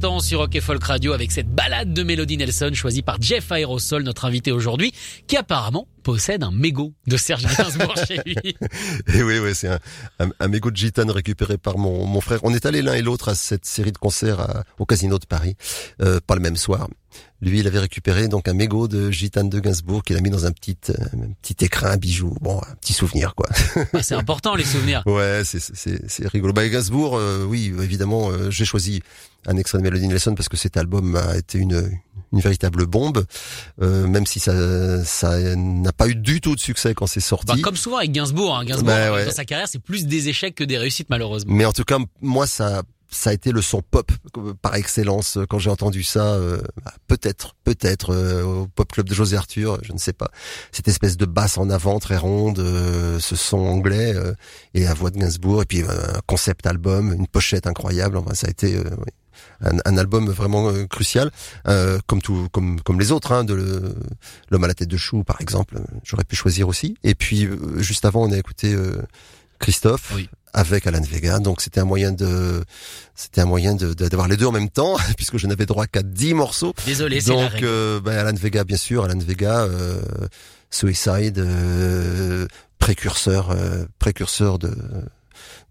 L'instant sur Rock et Folk Radio avec cette balade de Mélodie Nelson choisie par Jeff Aerosol, notre invité aujourd'hui, qui apparemment possède un mégot de Serge Gainsbourg chez lui. Et oui, oui, c'est un, un, mégot de gitane récupéré par mon, mon frère. On est allé l'un et l'autre à cette série de concerts au Casino de Paris, euh, pas le même soir. Lui, il avait récupéré donc un mégot de gitane de Gainsbourg qu'il a mis dans un petit, euh, un petit écrin, un bijou. Bon, un petit souvenir, quoi. Ah, c'est important les souvenirs. Ouais, c'est c'est c'est rigolo. Bah Gainsbourg, euh, oui, évidemment, euh, j'ai choisi un extrait de Melody Nelson parce que cet album a été une une véritable bombe, euh, même si ça ça n'a pas eu du tout de succès quand c'est sorti. Bah, comme souvent avec Gainsbourg, hein. Gainsbourg Bah, dans sa carrière c'est plus des échecs que des réussites malheureusement. Mais en tout cas, moi, ça ça a été le son pop euh, par excellence quand j'ai entendu ça. euh, bah, peut-être, peut-être euh, au pop club de José Arthur, je ne sais pas. Cette espèce de basse en avant très ronde, euh, ce son anglais euh, et la voix de Gainsbourg et puis euh, un concept album, une pochette incroyable. Enfin, ça a été euh, oui, un, un album vraiment euh, crucial, euh, comme tout, comme comme les autres, hein, de l'homme à la tête de chou par exemple. euh, J'aurais pu choisir aussi. Et puis euh, juste avant, on a écouté. euh, Christophe. Oui. Avec Alan Vega, donc c'était un moyen de, c'était un moyen de de- d'avoir les deux en même temps, puisque je n'avais droit qu'à 10 morceaux. Désolé, c'est Donc, euh, ben, Alan Vega, bien sûr, Alan Vega, euh, Suicide, euh, précurseur, euh, précurseur de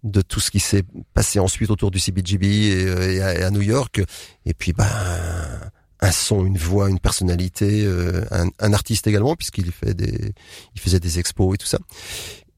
de tout ce qui s'est passé ensuite autour du CBGB et, euh, et à, et à New York. Et puis, ben, un son, une voix, une personnalité, euh, un, un artiste également, puisqu'il fait des, il faisait des expos et tout ça.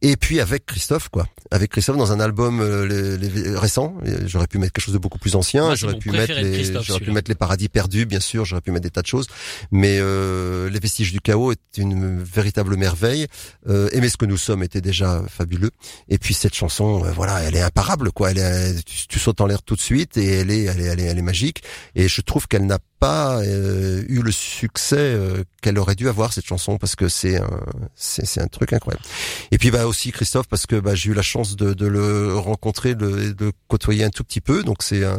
Et puis avec Christophe, quoi. Avec Christophe dans un album euh, les- les- récent. J'aurais pu mettre quelque chose de beaucoup plus ancien. J'aurais pu mettre les, Christophe, j'aurais pu celui-là. mettre les paradis perdus, bien sûr. J'aurais pu mettre des tas de choses. Mais euh, les vestiges du chaos est une véritable merveille. Euh, Aimer ce que nous sommes était déjà fabuleux. Et puis cette chanson, euh, voilà, elle est imparable, quoi. Elle est, tu, tu sautes en l'air tout de suite et elle est, elle est, elle est, elle est magique. Et je trouve qu'elle n'a pas euh, eu le succès euh, qu'elle aurait dû avoir cette chanson parce que c'est un, c'est, un truc incroyable. Et puis bah aussi Christophe parce que bah, j'ai eu la chance de, le rencontrer, de, de côtoyer un tout petit peu. Donc c'est un,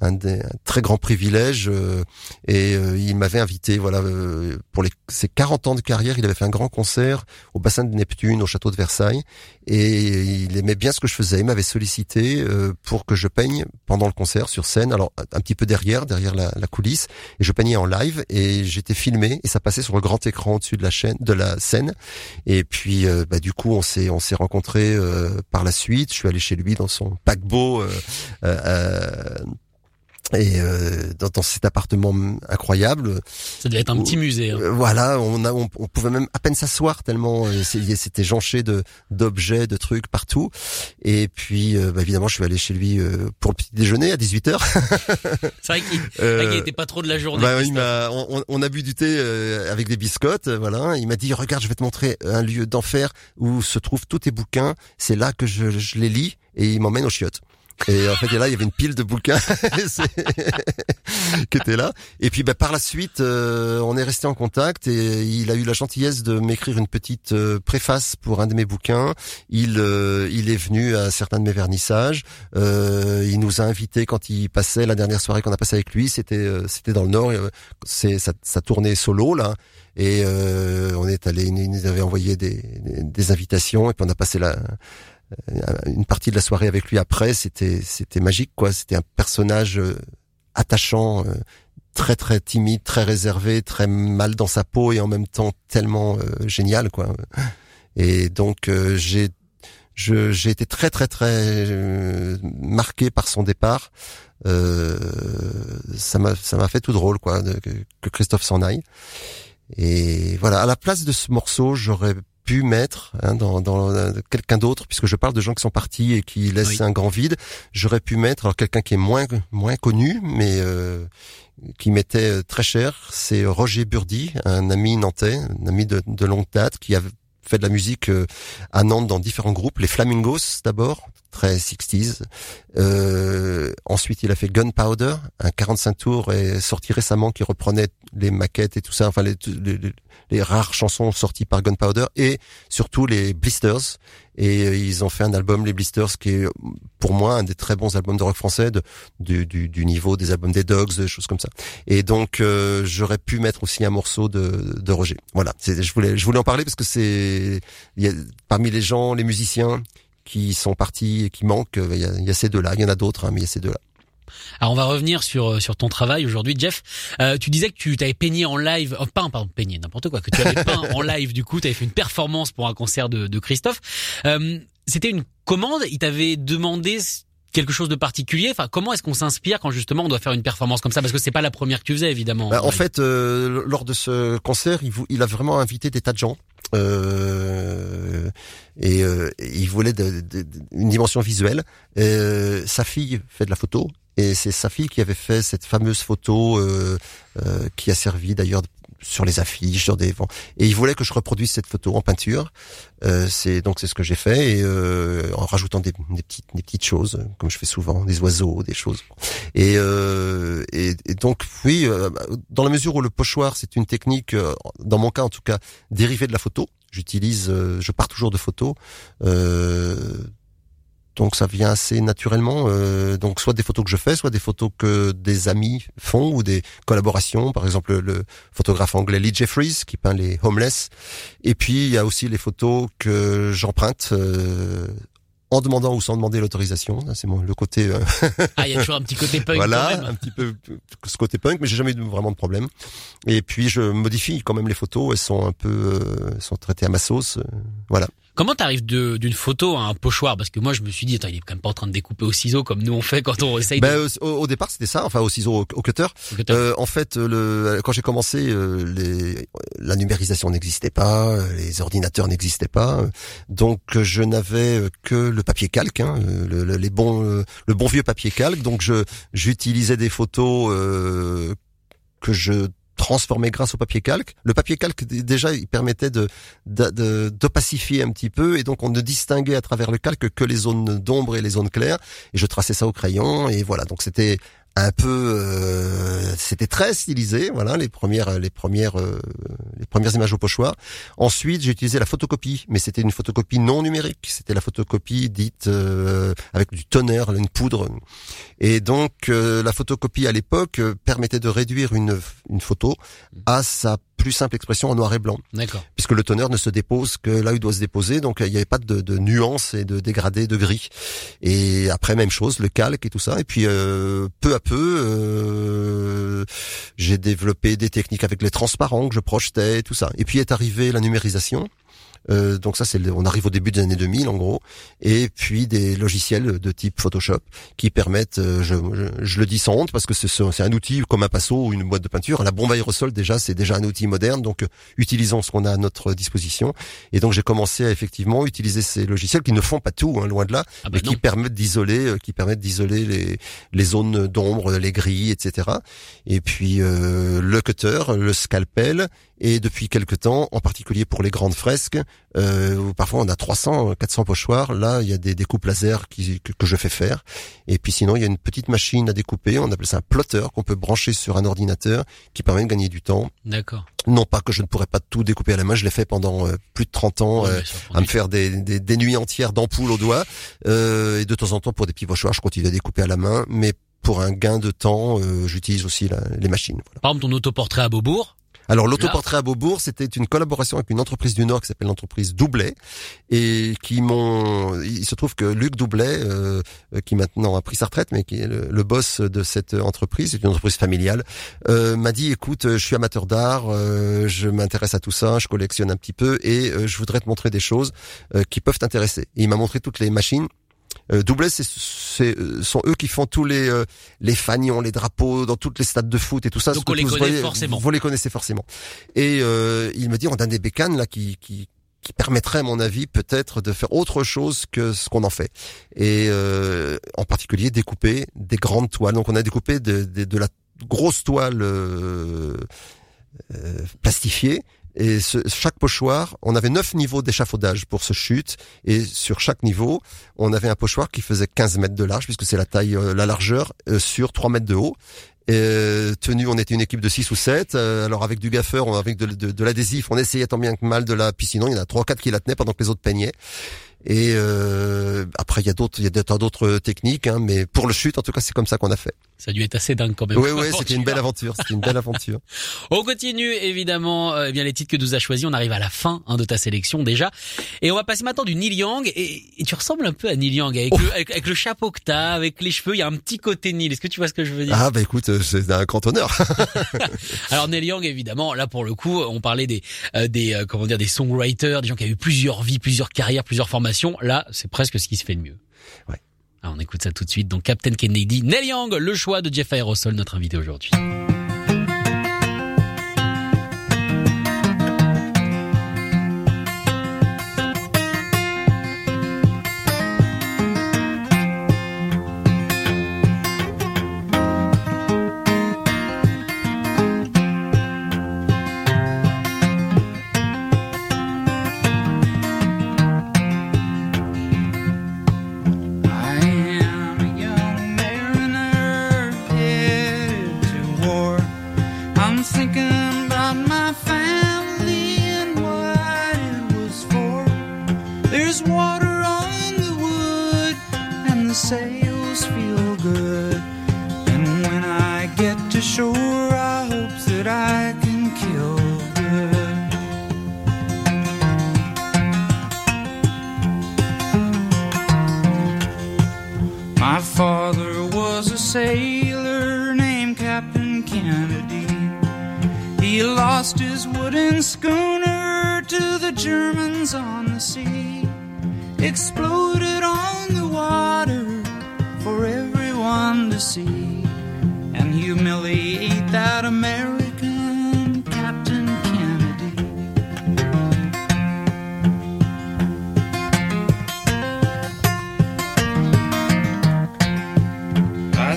un, des, un très grand privilège. euh, et euh, il m'avait invité, voilà, euh, pour les, ses 40 ans de carrière, il avait fait un grand concert au bassin de Neptune, au château de Versailles. Et il aimait bien ce que je faisais. Il m'avait sollicité pour que je peigne pendant le concert sur scène. Alors un petit peu derrière, derrière la, la coulisse. Et je peignais en live et j'étais filmé et ça passait sur le grand écran au-dessus de la chaîne, de la scène. Et puis, bah, du coup, on s'est on s'est rencontrés par la suite. Je suis allé chez lui dans son paquebot. euh, euh, et euh, dans, dans cet appartement incroyable, Ça devait être un petit musée. hein. euh, voilà, on, a, on, on pouvait même à peine s'asseoir tellement euh, c'était jonché de d'objets, de trucs partout. Et puis, euh, bah, évidemment, je suis allé chez lui euh, pour le petit déjeuner à 18h. C'est vrai qu'il Euh, vrai qu'il était pas trop de la journée. bah, il m'a, on, on- on a bu du thé euh, avec des biscottes, voilà. Il m'a dit regarde, je vais te montrer un lieu d'enfer où se trouvent tous tes bouquins. C'est là que je, je les lis et il m'emmène aux chiottes. Et en fait, et là, il y avait une pile de bouquins qui étaient là. Et puis, bah, par la suite, euh, on est resté en contact et il a eu la gentillesse de m'écrire une petite euh, préface pour un de mes bouquins. Il, euh, il est venu à certains de mes vernissages. Euh, il nous a invités quand il passait la dernière soirée qu'on a passé avec lui. C'était, euh, c'était dans le Nord. sa, sa tournée solo là. Et on est allé, il nous avait envoyé des, des, invitations et puis on a passé la une partie de la soirée avec lui après. C'était c'était magique quoi. C'était un personnage euh, attachant, euh, très très timide, très réservé, très mal dans sa peau et en même temps tellement euh, génial quoi. Et donc euh, j'ai j'ai été très très très euh, marqué par son départ. Euh, ça m'a ça m'a fait tout drôle quoi de- que Christophe s'en aille. Et voilà, à la place de ce morceau, j'aurais pu mettre hein, dans, dans euh, quelqu'un d'autre, puisque je parle de gens qui sont partis et qui laissent Oui. un grand vide. J'aurais pu mettre alors quelqu'un qui est moins moins connu, mais euh, qui m'était euh, très cher. C'est Roger Burdi, un ami nantais, un ami de, de longue date, qui a fait de la musique euh, à Nantes dans différents groupes. Les Flamingos d'abord, très 60s. Euh, ensuite, il a fait Gunpowder, un 45 tours est sorti récemment qui reprenait les maquettes et tout ça, enfin les, les, les- rares chansons sorties par Gunpowder et surtout les Blisters. Et euh, ils ont fait un album, les Blisters, qui est pour moi un des très bons albums de rock français, de, du, du, du niveau des albums des Dogs, des choses comme ça. Et donc euh, j'aurais pu mettre aussi un morceau de, de Roger. Voilà, je voulais, je voulais en parler parce que c'est parmi les gens, les musiciens qui sont partis et qui manquent, il y a, il y a ces deux-là. Il y en a d'autres, hein, mais il y a ces deux-là. Alors on va revenir sur euh, sur ton travail aujourd'hui, Jeff. Euh, tu disais que tu t'avais peigné en live, oh, peint pardon, peigné n'importe quoi, que tu avais peint en live. Du coup, tu avais fait une performance pour un concert de, de Christophe. Euh, C'était une commande. Il t'avait demandé quelque chose de particulier. Enfin, comment est-ce qu'on s'inspire quand justement on doit faire une performance comme ça? Parce que c'est pas la première que tu faisais évidemment. Bah, en fait, euh, lors de ce concert, il, vou- il a vraiment invité des tas de gens. Euh, et euh, il voulait de- de- de- une dimension visuelle. Euh, sa fille fait de la photo et c'est sa fille qui avait fait cette fameuse photo euh, euh, qui a servi d'ailleurs sur les affiches, sur des vents. Et il voulait que je reproduise cette photo en peinture. Euh, c'est donc c'est ce que j'ai fait et euh, en rajoutant des, des petites des petites choses comme je fais souvent, des oiseaux, des choses. Et, euh, et, et donc oui, dans la mesure où le pochoir c'est une technique, dans mon cas en tout cas, dérivée de la photo. J'utilise, euh, je pars toujours de photos. Euh, donc ça vient assez naturellement. euh, donc soit des photos que je fais, soit des photos que des amis font ou des collaborations. Par exemple le, photographe anglais Lee Jeffries qui peint les homeless. Et puis il y a aussi les photos que j'emprunte euh, en demandant ou sans demander l'autorisation. C'est mon, le côté euh, Ah, il y a toujours un petit côté punk voilà, quand même. un petit peu ce côté punk, mais j'ai jamais eu vraiment de problème. Et puis je modifie quand même les photos, elles sont un peu, euh, sont traitées à ma sauce, euh, voilà. Comment t'arrives d'une photo à un pochoir? Parce que moi, je me suis dit, attends, il est quand même pas en train de découper au ciseau comme nous on fait quand on essaye Ben, de... au, au départ c'était ça, enfin au ciseau, au, au cutter. Euh, en fait, le, quand j'ai commencé, euh, les, la numérisation n'existait pas, les ordinateurs n'existaient pas, donc je n'avais euh, que le papier calque, hein, le, le- les bons, le bon vieux papier calque. Donc je j'utilisais des photos euh, que je transformais grâce au papier calque. Le papier calque déjà il permettait de de- de- d'opacifier un petit peu et donc on ne distinguait à travers le calque que les zones d'ombre et les zones claires et je traçais ça au crayon et voilà donc c'était un peu euh, c'était très stylisé voilà les premières les premières euh, les premières images au pochoir. Ensuite j'ai utilisé la photocopie mais c'était une photocopie non numérique. C'était la photocopie dite euh, avec du toner une poudre. Et donc euh, la photocopie à l'époque euh, permettait de réduire une une photo à sa plus simple expression en noir et blanc D'accord. puisque le toner ne se dépose que là où il doit se déposer, donc il n'y avait pas de, de nuances et de dégradés de gris. Et après même chose, le calque et tout ça. Et puis euh, peu à peu, euh, j'ai développé des techniques avec les transparents que je projetais, et tout ça. Et puis est arrivée la numérisation. Euh, donc ça, c'est on arrive au début des années 2000 en gros, et puis des logiciels de type Photoshop qui permettent, euh, je, je, je le dis sans honte parce que c'est un outil comme un pinceau ou une boîte de peinture. La bombe aérosol déjà, c'est déjà un outil moderne, donc euh, utilisons ce qu'on a à notre disposition. Et donc j'ai commencé à effectivement utiliser ces logiciels qui ne font pas tout, hein, loin de là, Ah bah mais qui permettent d'isoler, euh, qui permettent d'isoler les, les zones d'ombre, les grilles, etc. Et puis euh, le cutter, le scalpel, et depuis quelque temps, en particulier pour les grandes fresques, euh, où parfois on a 300, 400 pochoirs. Là, il y a des découpes laser qui, que, que je fais faire. Et puis sinon, il y a une petite machine à découper. On appelle ça un plotter qu'on peut brancher sur un ordinateur qui permet de gagner du temps. D'accord. Non pas que je ne pourrais pas tout découper à la main. Je l'ai fait pendant euh, plus de 30 ans. Ouais, euh, à me faire des, des, des nuits entières d'ampoules au doigt. Euh, et de temps en temps, pour des petits pochoirs, je continue à découper à la main. Mais pour un gain de temps, euh, j'utilise aussi la- les machines. Voilà. Par exemple, ton autoportrait à Beaubourg. Alors l'autoportrait à Beaubourg, c'était une collaboration avec une entreprise du Nord qui s'appelle l'entreprise Doublet et qui m'ont. Il se trouve que Luc Doublet, euh, qui maintenant a pris sa retraite, mais qui est le, le boss de cette entreprise, c'est une entreprise familiale, euh, m'a dit écoute, je suis amateur d'art, euh, je m'intéresse à tout ça, je collectionne un petit peu et euh, je voudrais te montrer des choses euh, qui peuvent t'intéresser. Il m'a montré toutes les machines. Euh, Doublet, c'est, c'est, euh, sont eux qui font tous les euh, les fanions, les drapeaux dans toutes les stades de foot et tout ça. Donc on les connaît voyez- forcément. Vous les connaissez forcément. Et euh, il me dit on a des bécanes là qui qui qui permettrait, à mon avis, peut-être de faire autre chose que ce qu'on en fait. Et euh, en particulier découper des grandes toiles. Donc on a découpé de, de, de la grosse toile euh, euh, plastifiée. Et ce, chaque pochoir, on avait neuf niveaux d'échafaudage pour ce chute. Et sur chaque niveau, on avait un pochoir qui faisait 15 mètres de large, puisque c'est la taille, euh, la largeur, euh, sur 3 mètres de haut. Et, euh, tenu, on était une équipe de 6 ou 7. euh, alors avec du gaffeur, avec de, de, de l'adhésif, on essayait tant bien que mal de la... Puis sinon, il y en a 3 quatre qui la tenaient pendant que les autres peignaient. Et euh, après, il y a d'autres, il y a d'autres techniques, hein, mais pour le chute, en tout cas, c'est comme ça qu'on a fait. Ça a dû être assez dingue quand même. Oui, oui, c'était une belle aventure. C'était une belle aventure. On continue évidemment euh, eh bien les titres que nous as choisis. On arrive à la fin hein, de ta sélection déjà, et on va passer maintenant du Neil Young. Et, et tu ressembles un peu à Neil Young avec, Oh. le, avec, avec le chapeau que t'as, avec les cheveux. Il y a un petit côté Neil. Est-ce que tu vois ce que je veux dire? Ah bah écoute, euh, c'est un grand honneur. Alors Neil Young évidemment, là pour le coup, on parlait des euh, des euh, comment dire des songwriters, des gens qui ont eu plusieurs vies, plusieurs carrières, plusieurs formations. Là, c'est presque ce qui se fait de mieux. Ouais. Ah, on écoute ça tout de suite. Donc Captain Kennedy, Neil Young, le choix de Jeff Aerosol, notre invité aujourd'hui. sailor named Captain Kennedy. He lost his wooden schooner to the Germans on the sea. Exploded on the water for everyone to see. And humiliate that American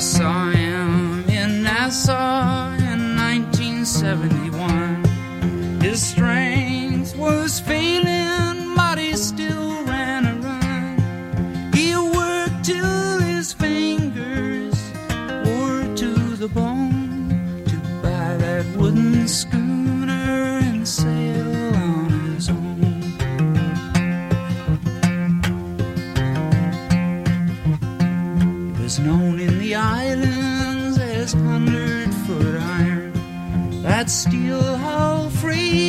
sign. still how free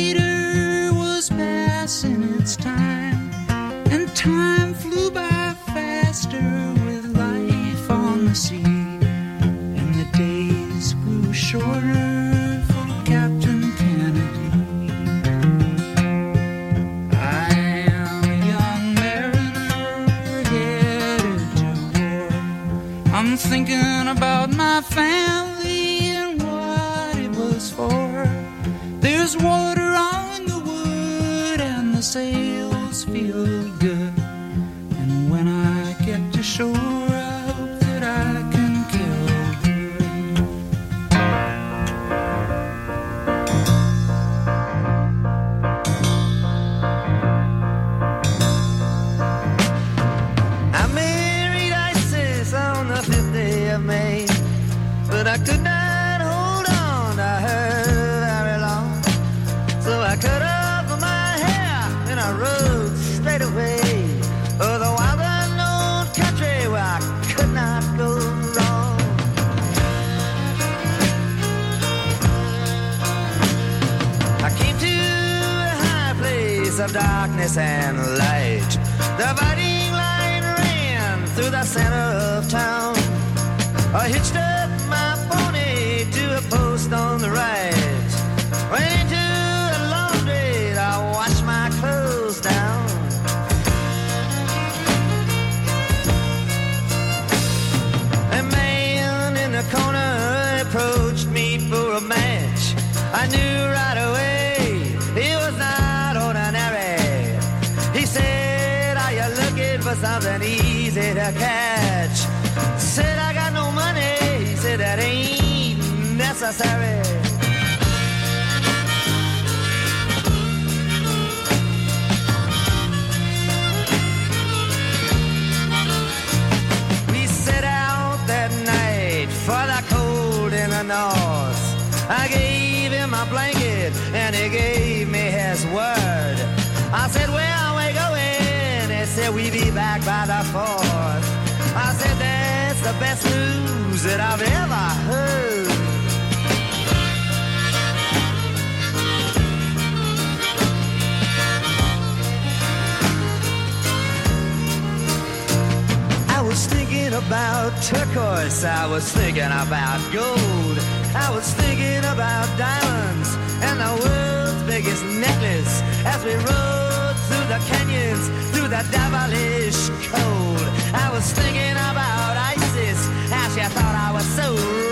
biggest necklace as we rode through the canyons, through the devilish cold. I was thinking about ISIS, how she thought I was so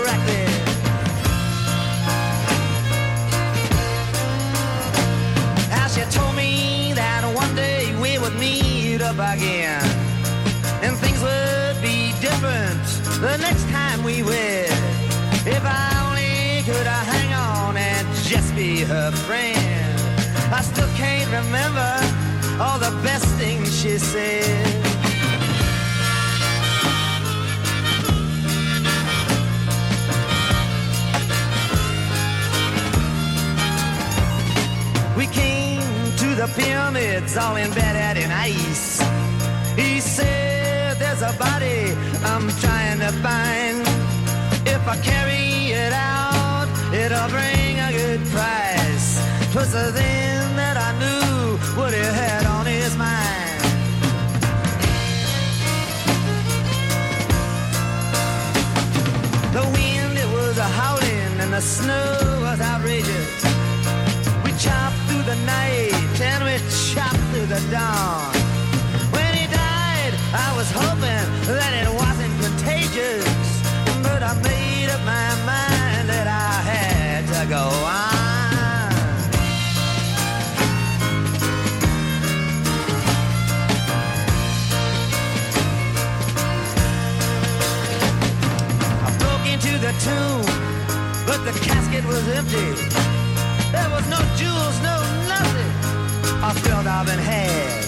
reckless. How she told me that one day we would meet up again, and things would be different the next time we would. If I only could I hang on and just be her friend. I still can't remember all the best things she said. We came to the pyramids all in bed at an ice. He said, There's a body I'm trying to find. If I carry it out, it'll bring a good price. Twas then snow was outrageous. We chopped through the night and we chopped through the dawn. When he died, I was hoping that it wasn't contagious. The casket was empty. There was no jewels, no nothing. I felt I've been had.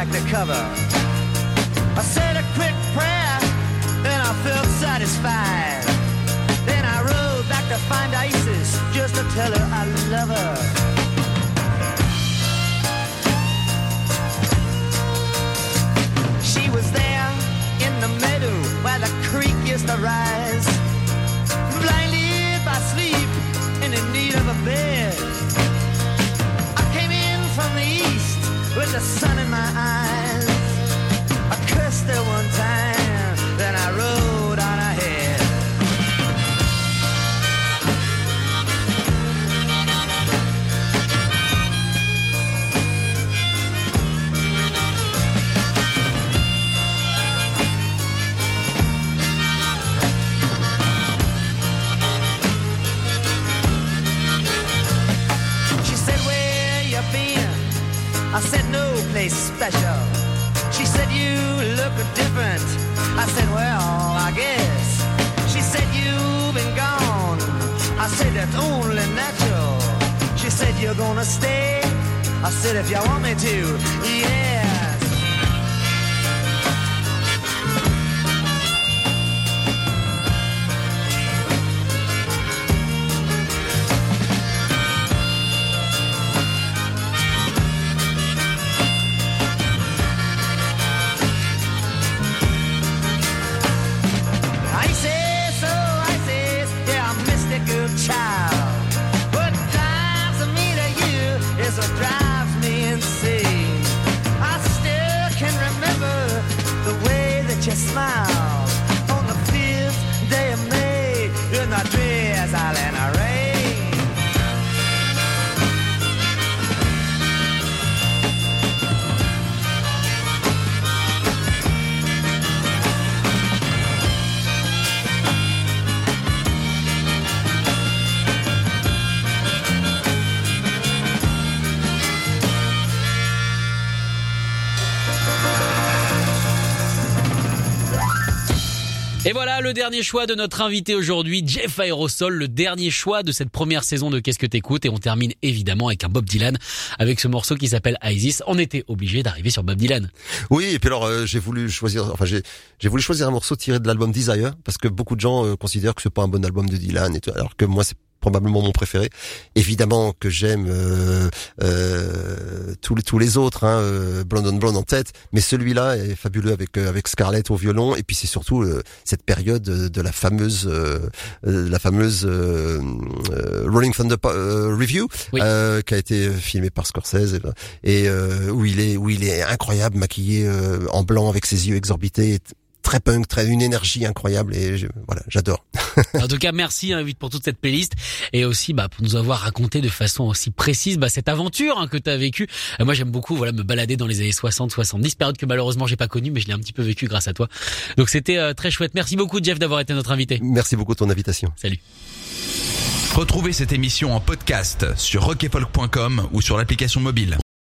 Back the cover. I said a quick prayer and I felt satisfied. Then I rode back to find Isis just to tell her I love her. She was there in the meadow where the creek used to rise the sun in my eyes. Le dernier choix de notre invité aujourd'hui, Jeff Aerosol, le dernier choix de cette première saison de Qu'est-ce que t'écoutes? Et on termine évidemment avec un Bob Dylan avec ce morceau qui s'appelle Isis. On était obligé d'arriver sur Bob Dylan. Oui, et puis alors euh, j'ai voulu choisir, enfin j'ai j'ai voulu choisir un morceau tiré de l'album Desire parce que beaucoup de gens euh, considèrent que c'est pas un bon album de Dylan, et tout, alors que moi c'est probablement mon préféré. Évidemment que j'aime euh, euh, tous les tous les autres, hein, euh, Blonde on Blonde en tête, mais celui-là est fabuleux avec euh, avec Scarlett au violon et puis c'est surtout euh, cette période de, de la fameuse euh, euh, la fameuse euh, Rolling Thunder Review Oui. euh, qui a été filmé par Scorsese et, et, euh, où il est où il est incroyable maquillé euh, en blanc avec ses yeux exorbités très punk très une énergie incroyable et je- voilà j'adore En tout cas, merci hein, Vite pour toute cette playlist et aussi bah, pour nous avoir raconté de façon aussi précise bah, cette aventure hein, que tu as vécue. Euh, moi, j'aime beaucoup voilà me balader dans les années 60-70, période que malheureusement j'ai pas connue, mais je l'ai un petit peu vécu grâce à toi. Donc c'était euh, très chouette. Merci beaucoup Jeff d'avoir été notre invité. merci beaucoup de ton invitation Salut. Retrouvez cette émission en podcast sur rockefolk.com ou sur l'application mobile.